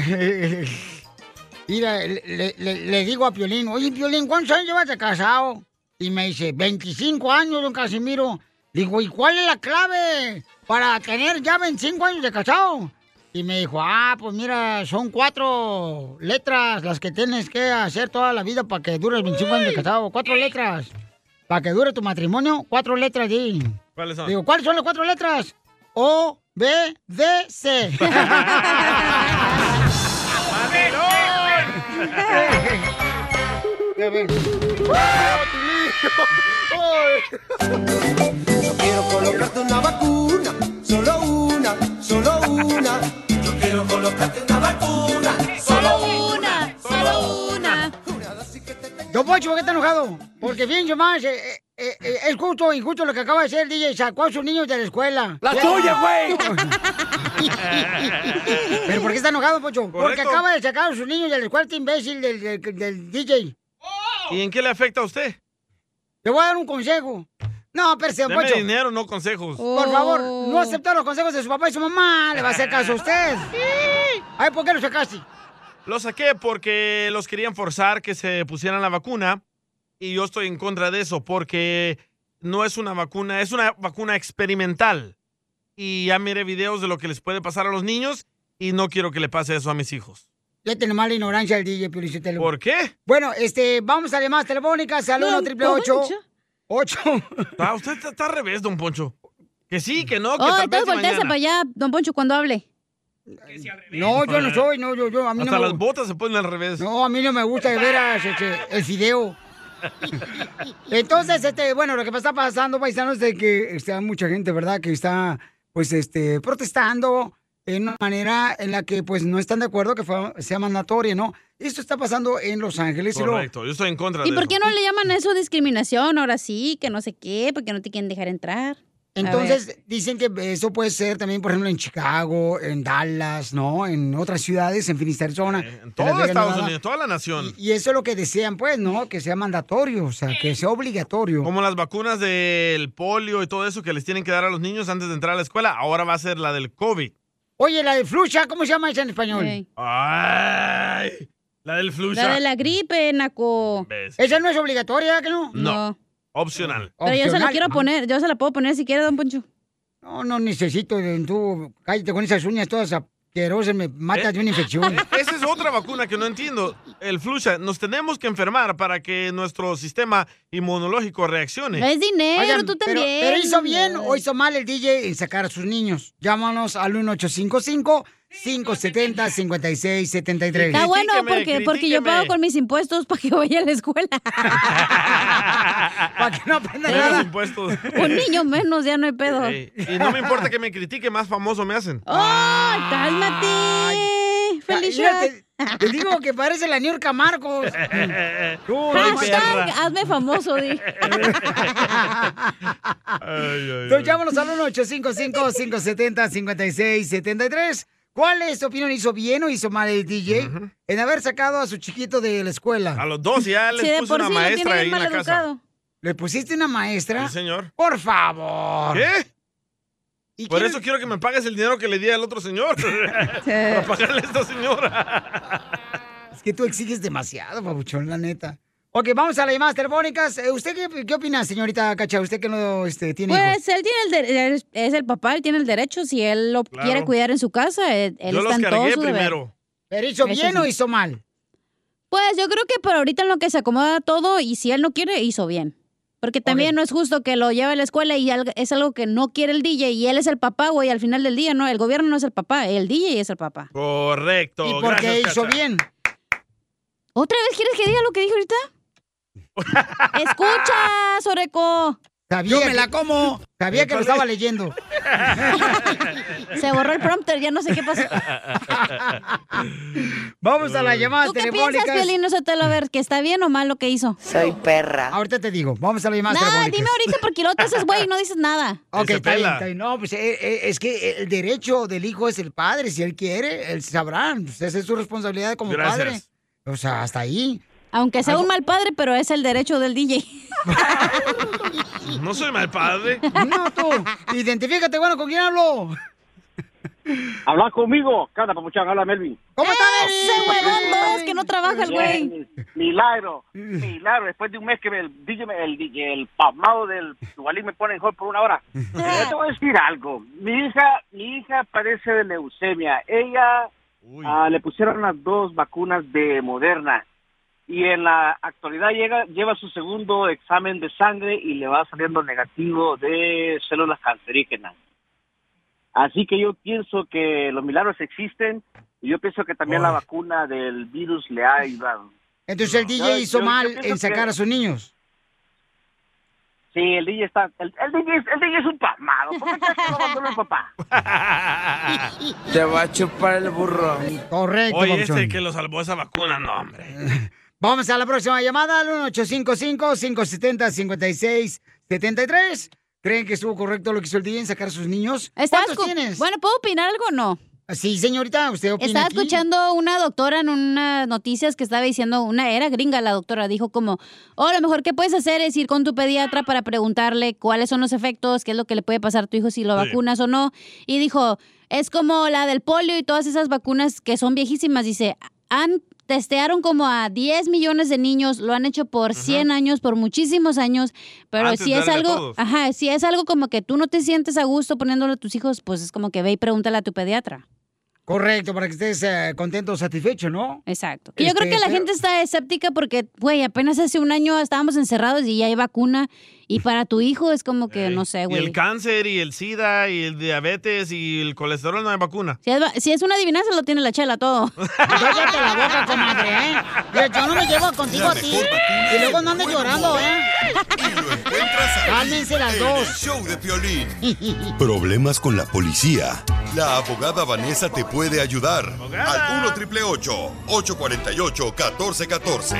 mira, le, le- le digo a Piolín, oye, Piolín, ¿cuántos años llevas de casado? Y me dice, 25 años, don Casimiro. Digo, ¿y cuál es la clave para tener ya 25 años de casado? Y me dijo, ah, pues mira, son cuatro letras las que tienes que hacer toda la vida para que dures 25 años de casado. Cuatro letras. Para que dure tu matrimonio, cuatro letras, di. ¿Cuáles son? Digo, ¿cuáles son las cuatro letras? O, B, D, C. Yo quiero colocarte una vacuna, solo una, solo una. Yo quiero colocarte una vacuna, solo una, solo una. Don Poncho, ¿por qué está enojado? Porque fíjense más, eh, eh, eh, es justo o injusto lo que acaba de hacer el DJ. Sacó a sus niños de la escuela. ¡La tuya, güey! ¿Pero por qué está enojado, Poncho? Porque acaba de sacar a sus niños de la escuela, este imbécil del, del- del DJ. ¿Y en qué le afecta a usted? Le voy a dar un consejo. No, pero Deme Poncho. dinero, no consejos. Por favor, no oh. aceptar los consejos de su papá y su mamá. Le va a hacer caso a usted. Ay, ¿por qué lo sacaste? Lo saqué porque los querían forzar que se pusieran la vacuna y yo estoy en contra de eso porque no es una vacuna, es una vacuna experimental. Y ya miré videos de lo que les puede pasar a los niños y no quiero que le pase eso a mis hijos. Ya tenemos la ignorancia del DJ, Piolichotelo. ¿Por qué? Bueno, este, vamos a las llamadas telefónicas al 1 888 Ocho. Ah, usted está, al revés, don Poncho. Que sí, que no, que oh, entonces voltease para allá, don Poncho, cuando hable. No, yo no soy, no, yo, yo, a mí no me... las botas se ponen al revés. No, a mí no me gusta de veras este, el fideo. Entonces, este, bueno, lo que está pasando, paisanos, es de que está mucha gente, ¿verdad?, que está, pues, este, protestando en una manera en la que, pues, no están de acuerdo que fue- sea mandatoria, ¿no? Esto está pasando en Los Ángeles. y lo- Correcto, yo estoy en contra ¿Y de por eso. qué no le llaman a eso discriminación? Ahora sí, que no sé qué, porque no te quieren dejar entrar. Entonces, dicen que eso puede ser también, por ejemplo, en Chicago, en Dallas, ¿no? En otras ciudades, en Phoenix, Arizona. en Todo Estados Nevada. Unidos, toda la nación. Y eso es lo que desean, pues, ¿no? Que sea mandatorio, o sea, que sea obligatorio. Como las vacunas del polio y todo eso que les tienen que dar a los niños antes de entrar a la escuela, ahora va a ser la del COVID. Oye, la de flucha, ¿cómo se llama esa en español? Ay, la del flusha. La de la gripe, Naco. Esa no es obligatoria, ¿que no? No. Opcional. Pero yo se la quiero poner, yo se la puedo poner si quiere, don Poncho. No, no necesito, tú cállate con esas uñas todas asquerosas, me matas de una infección. Esa es otra vacuna que no entiendo. El flusha, nos tenemos que enfermar para que nuestro sistema inmunológico reaccione. Oigan, pero- Pero, hizo bien o hizo mal el DJ en sacar a sus niños. Llámanos al 1855-570-5673. Está bueno porque, porque yo pago con mis impuestos para que vaya a la escuela. para que no aprenda Menos nada. impuestos. Un niño menos, ya no hay pedo. Ey, Y no me importa que me critique, más famoso me hacen. ¡Oh, cálmate! Felicia. Mira, te, te digo que parece la New York Marcos. Hashtag, hazme famoso, di. Entonces llámanos al 1-855-570-5673. ¿Cuál es tu opinión? ¿Hizo bien o hizo mal el DJ en haber sacado a su chiquito de la escuela? A los dos ya de puse por una sí maestra ahí en la mal casa. educado. ¿Le pusiste una maestra? Sí, señor. Por favor. ¿Qué? Por eso quiero que me pagues el dinero que le di al otro señor. Para pagarle a esta señora. Es que tú exiges demasiado, papuchón, la neta. Ok, vamos a las llamadas telefónicas. Eh, ¿Usted qué, qué opina, señorita Cacha? ¿Usted que no este, tiene hijos? Pues él tiene el de- es- es el papá, él tiene el derecho. Si él lo Claro. quiere cuidar en su casa, él, él Yo está los en todo cargué primero. ¿Pero hizo Eso bien o sí. hizo mal? Pues yo creo que por ahorita en lo que se acomoda todo y si él no quiere, hizo bien. Porque también no es justo que lo lleve a la escuela y es algo que no quiere el DJ y él es el papá, güey, al final del día, ¿no? El gobierno no es el papá, el DJ es el papá. Correcto. ¿Y por qué hizo Cacha. bien? ¿Otra vez quieres que diga lo que dijo ahorita? Escucha, Soreco. Yo me la como. Sabía que lo estaba leyendo. Se borró el prompter, ya no sé qué pasó. Vamos a las llamadas ¿Tú qué piensas, Piolín? Sotelo? A ver, ¿que está bien o mal lo que hizo? Soy perra. Ahorita te digo. Vamos a llamadas Nada, telefónicas. dime ahorita porque luego te haces güey y no dices nada. Ok, está bien, está bien. No, pues eh, eh, es que el derecho del hijo es el padre. Si él quiere, él sabrá. Pues, esa es su responsabilidad como Gracias. padre. O sea, hasta ahí. Aunque sea un mal padre, pero es el derecho del DJ. No soy mal padre. No, tú. Identifícate, bueno, ¿con quién hablo? Habla conmigo. Cada papuchón, habla Melvin. ¿Cómo está, Ese huevón dos, que no trabaja el güey. Bien, Milagro, milagro. Después de un mes que me- el DJ, me- el, DJ, el pasmado del Duvalín me pone en hold por una hora. Yo te voy a decir algo. Mi hija, mi hija padece de leucemia. Ella ah, le pusieron las dos vacunas de Moderna y en la actualidad llega, lleva su segundo examen de sangre y le va saliendo negativo de células cancerígenas. Así que yo pienso que los milagros existen y yo pienso que también la vacuna del virus le ha ayudado. Entonces el DJ Yo- hizo yo- mal en sacar que- a sus niños. Sí, el DJ está, el, el DJ, es- el DJ es un pasmado. ¿Por qué lo abandonó el papá? Te va a chupar el burro. Correcto, Oye, este que lo salvó esa vacuna, no, hombre. Vamos a la próxima llamada al 1-855-570-5673. ¿Creen que estuvo correcto lo que hizo el DJ en sacar a sus niños? ¿Cuántos escu- tienes? Bueno, ¿puedo opinar algo o no? Sí, señorita, usted opina Estaba aquí? escuchando una doctora en unas noticias que estaba diciendo, una era gringa la doctora, dijo como, oh, lo mejor que puedes hacer es ir con tu pediatra para preguntarle cuáles son los efectos, qué es lo que le puede pasar a tu hijo si lo Sí. vacunas o no. Y dijo, es como la del polio y todas esas vacunas que son viejísimas. Dice, han testearon como a 10 millones de niños, lo han hecho por 100 años, por muchísimos años, pero Antes si es algo, ajá, si es algo como que tú no te sientes a gusto poniéndolo a tus hijos, pues es como que ve y pregúntale a tu pediatra. Correcto, para que estés eh, contento, satisfecho, ¿no? Exacto. Que yo creo Este, que la pero- gente está escéptica porque, güey, apenas hace un año estábamos encerrados y ya hay vacuna. Y para tu hijo es como que, no sé, Y güey. el cáncer, y el SIDA, y el diabetes, y el colesterol no hay vacuna. Si es, va- si es una adivinanza, lo tiene la chela todo. Cállate la boca, comadre, ¿eh? Yo- Yo no me llevo contigo a ti. Y luego no andes llorando. ¿eh? Cálmense las dos. el show de Piolín. Problemas con la policía. La abogada Vanessa te puede ayudar. Al 1 848 1414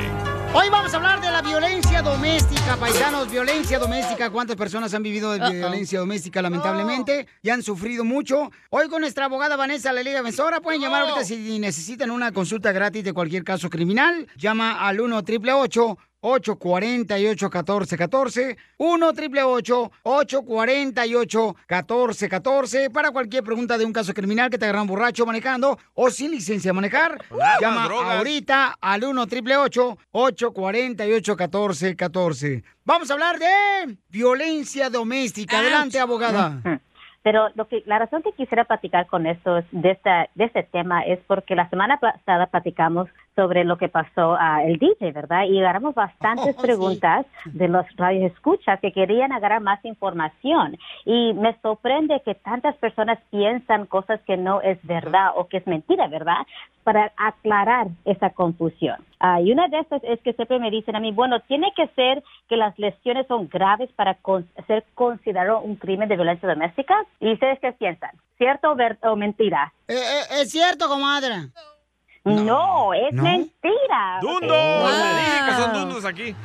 Hoy vamos a hablar de la violencia doméstica, paisanos, violencia doméstica. ¿Cuántas personas han vivido de violencia doméstica, lamentablemente? Y han sufrido mucho. Hoy con nuestra abogada Vanessa La Liga pueden llamar ahorita si necesitan una consulta gratis de cualquier caso criminal. Llama al 1 888 848 1414 1 888 848 1414 para cualquier pregunta de un caso criminal que te agarran borracho manejando o sin licencia de manejar. Llama ahorita al 1 888 848 1414 Vamos a hablar de violencia doméstica. Adelante, abogada. Pero lo que, la razón que quisiera platicar con esto es- de, esta, de este tema es porque la semana pasada platicamos sobre lo que pasó a el DJ, ¿verdad? Y agarramos bastantes Oh, sí. preguntas de los radios escuchas que querían agarrar más información. Y me sorprende que tantas personas piensan cosas que no es verdad o que es mentira, ¿verdad? Para aclarar esa confusión. Ah, y una de estas es que siempre me dicen a mí, bueno, tiene que ser que las lesiones son graves para con- ser considerado un crimen de violencia doméstica. ¿Y ustedes qué piensan? ¿Cierto o, ver- o mentira? Eh, eh, es cierto, comadre. No, es ¿No? mentira. ¡Dundo! Wow. Le dije que son dundos aquí.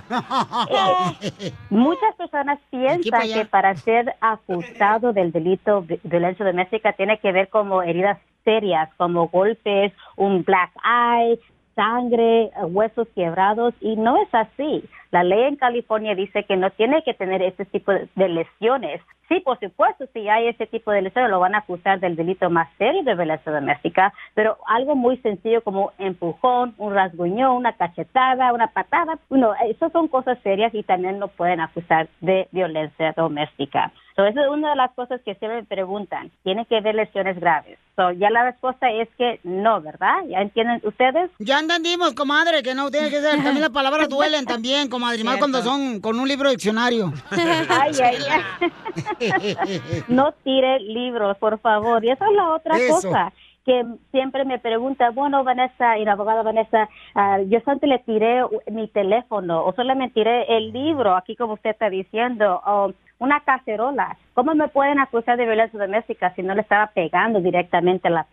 Eh, Muchas personas piensan para que para ser acusado del delito de violencia doméstica tiene que ver como heridas serias, como golpes, un black eye, sangre, eh, huesos quebrados, y no es así. La ley en California dice que no tiene que tener ese tipo de- lesiones. Sí, por supuesto, si hay ese tipo de lesiones, lo van a acusar del delito más serio de violencia doméstica, pero algo muy sencillo como empujón, un rasguñón, una cachetada, una patada, no, esas son cosas serias y también lo pueden acusar de violencia doméstica. So, esa es una de las cosas que siempre me preguntan. ¿Tiene que haber lesiones graves? So, ya la respuesta es que no, ¿verdad? ¿Ya entienden ustedes? Ya entendimos, comadre, que no tiene que ser. También las palabras duelen también, comadre, más cuando son con un libro diccionario. Ay, ay, ay. no tire libros, por favor. Y esa es la otra Eso. cosa que siempre me pregunta, bueno, Vanessa, y la abogada Vanessa, ah, yo solamente le tiré mi teléfono o solamente tiré el libro, aquí como usted está diciendo, o una cacerola. ¿Cómo me pueden acusar de violencia doméstica si no le estaba pegando directamente a, la-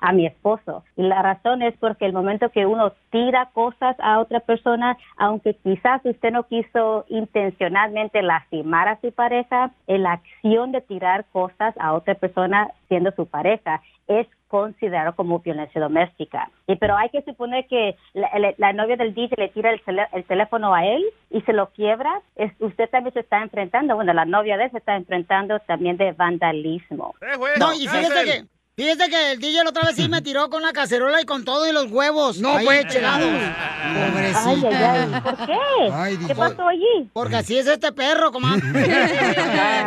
a- mi esposo? Y la razón es porque el momento que uno tira cosas a otra persona, aunque quizás usted no quiso intencionalmente lastimar a su pareja, la acción de tirar cosas a otra persona siendo su pareja es considerado como violencia doméstica. Y pero hay que suponer que la, la- la novia del DJ le tira el, el teléfono a él y se lo quiebra, es- usted también se está enfrentando, bueno, la novia de él se está enfrentando también de vandalismo. No, y fíjate que, fíjate que el DJ la otra vez sí me tiró con la cacerola y con todo y los huevos. No, ahí pues. pegados. Pobrecita. Ay, ay, ay, ¿por qué? Ay, ¿Qué pasó allí? Porque así es este perro, comadre.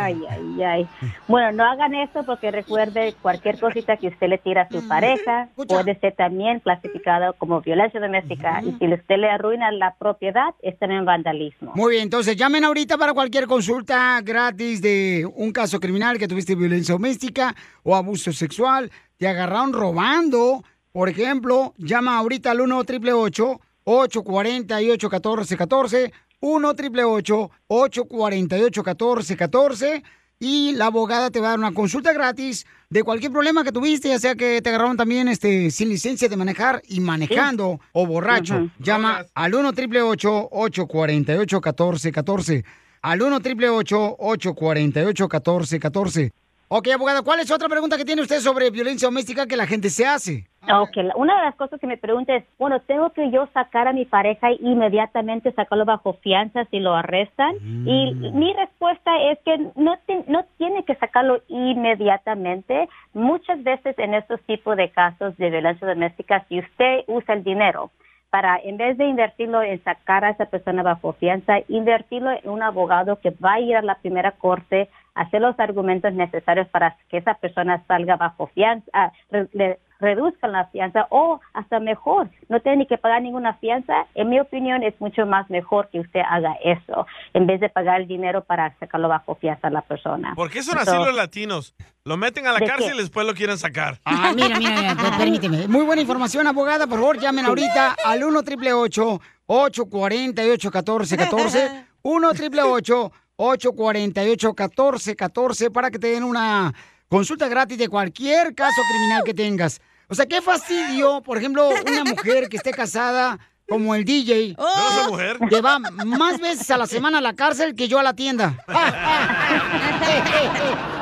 Ay, ay, ay. Bueno, no hagan eso porque recuerde cualquier cosita que usted le tira a su pareja puede ser también clasificado como violencia doméstica y si usted le arruina la propiedad es también vandalismo. Muy bien, entonces llamen ahorita para cualquier consulta gratis de un caso criminal que tuviste violencia doméstica o abuso sexual, te agarraron robando, por ejemplo, llama ahorita al 1 888 848 1414 1 888 848 1414 y la abogada te va a dar una consulta gratis de cualquier problema que tuviste, ya sea que te agarraron también este sin licencia de manejar y manejando o borracho. Ujú. Llama al 1 888 848 1414 al 1 888 848 1414 Ok, abogada, ¿cuál es otra pregunta que tiene usted sobre violencia doméstica que la gente se hace? Ok, la- una de las cosas que me pregunta es, bueno, ¿tengo que yo sacar a mi pareja e inmediatamente sacarlo bajo fianza si lo arrestan? Y mi respuesta es que no, te- no tiene que sacarlo inmediatamente. Muchas veces en estos tipos de casos de violencia doméstica, si usted usa el dinero para, en vez de invertirlo en sacar a esa persona bajo fianza, invertirlo en un abogado que va a ir a la primera corte, hacer los argumentos necesarios para que esa persona salga bajo fianza, ah, re- le reduzcan la fianza o hasta mejor, no tiene ni que pagar ninguna fianza. En mi opinión es mucho más mejor que usted haga eso en vez de pagar el dinero para sacarlo bajo fianza a la persona. ¿Por qué son así Entonces, los latinos? Lo meten a la ¿De cárcel qué? y después lo quieren sacar. Ah, mira, mira, mira, per- permíteme. Muy buena información, abogada. Por favor, llamen ahorita al 1 888 848 1414 1 888 848 1414 para que te den una consulta gratis de cualquier caso criminal que tengas. O sea, qué fastidio, por ejemplo, una mujer que esté casada como el DJ. esa mujer? Que va más veces a la semana a la cárcel que yo a la tienda.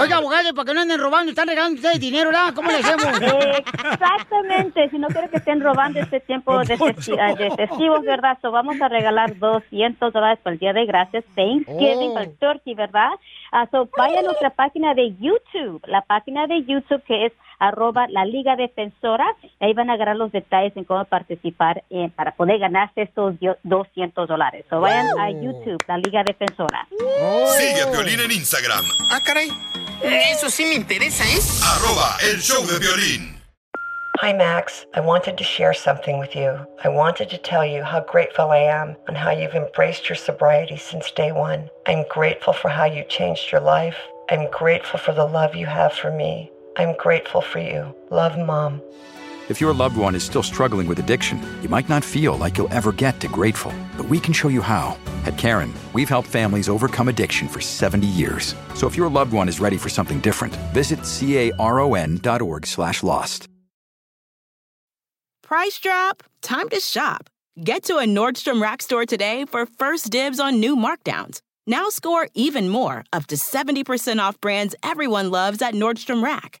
Oiga, abogado, para que no anden robando, están regalando ustedes dinero, ¿verdad? ¿Cómo le hacemos? Exactamente, si no quiero que estén robando este tiempo de, festi- ah, de festivos, ¿verdad? So, vamos a regalar 200 dólares para el Día de Gracias, Thanksgiving, Oh. para el turkey, ¿verdad? Ah, so, vaya a nuestra página de YouTube, la página de YouTube que es arroba la Liga Defensora, ahí van a agarrar los detalles en cómo participar eh, para poder ganarse estos dio- 200 dólares. So, vayan a YouTube, la Liga Defensora. Sigue a Piolín en Instagram, Ah, caray. Eso sí me interesa, ¿eh? arroba el show de violín. Hi, Max. I wanted to share something with you. I wanted to tell you how grateful I am on how you've embraced your sobriety since day one. I'm grateful for how you changed your life. I'm grateful for the love you have for me. I'm grateful for you. Love, Mom. If your loved one is still struggling with addiction, you might not feel like you'll ever get to grateful, but we can show you how. At Karen, we've helped families overcome addiction for 70 years. So if your loved one is ready for something different, visit caron.org slash lost. Price drop? Time to shop. Get to a Nordstrom Rack store today for first dibs on new markdowns. Now score even more, up to 70% off brands everyone loves at Nordstrom Rack.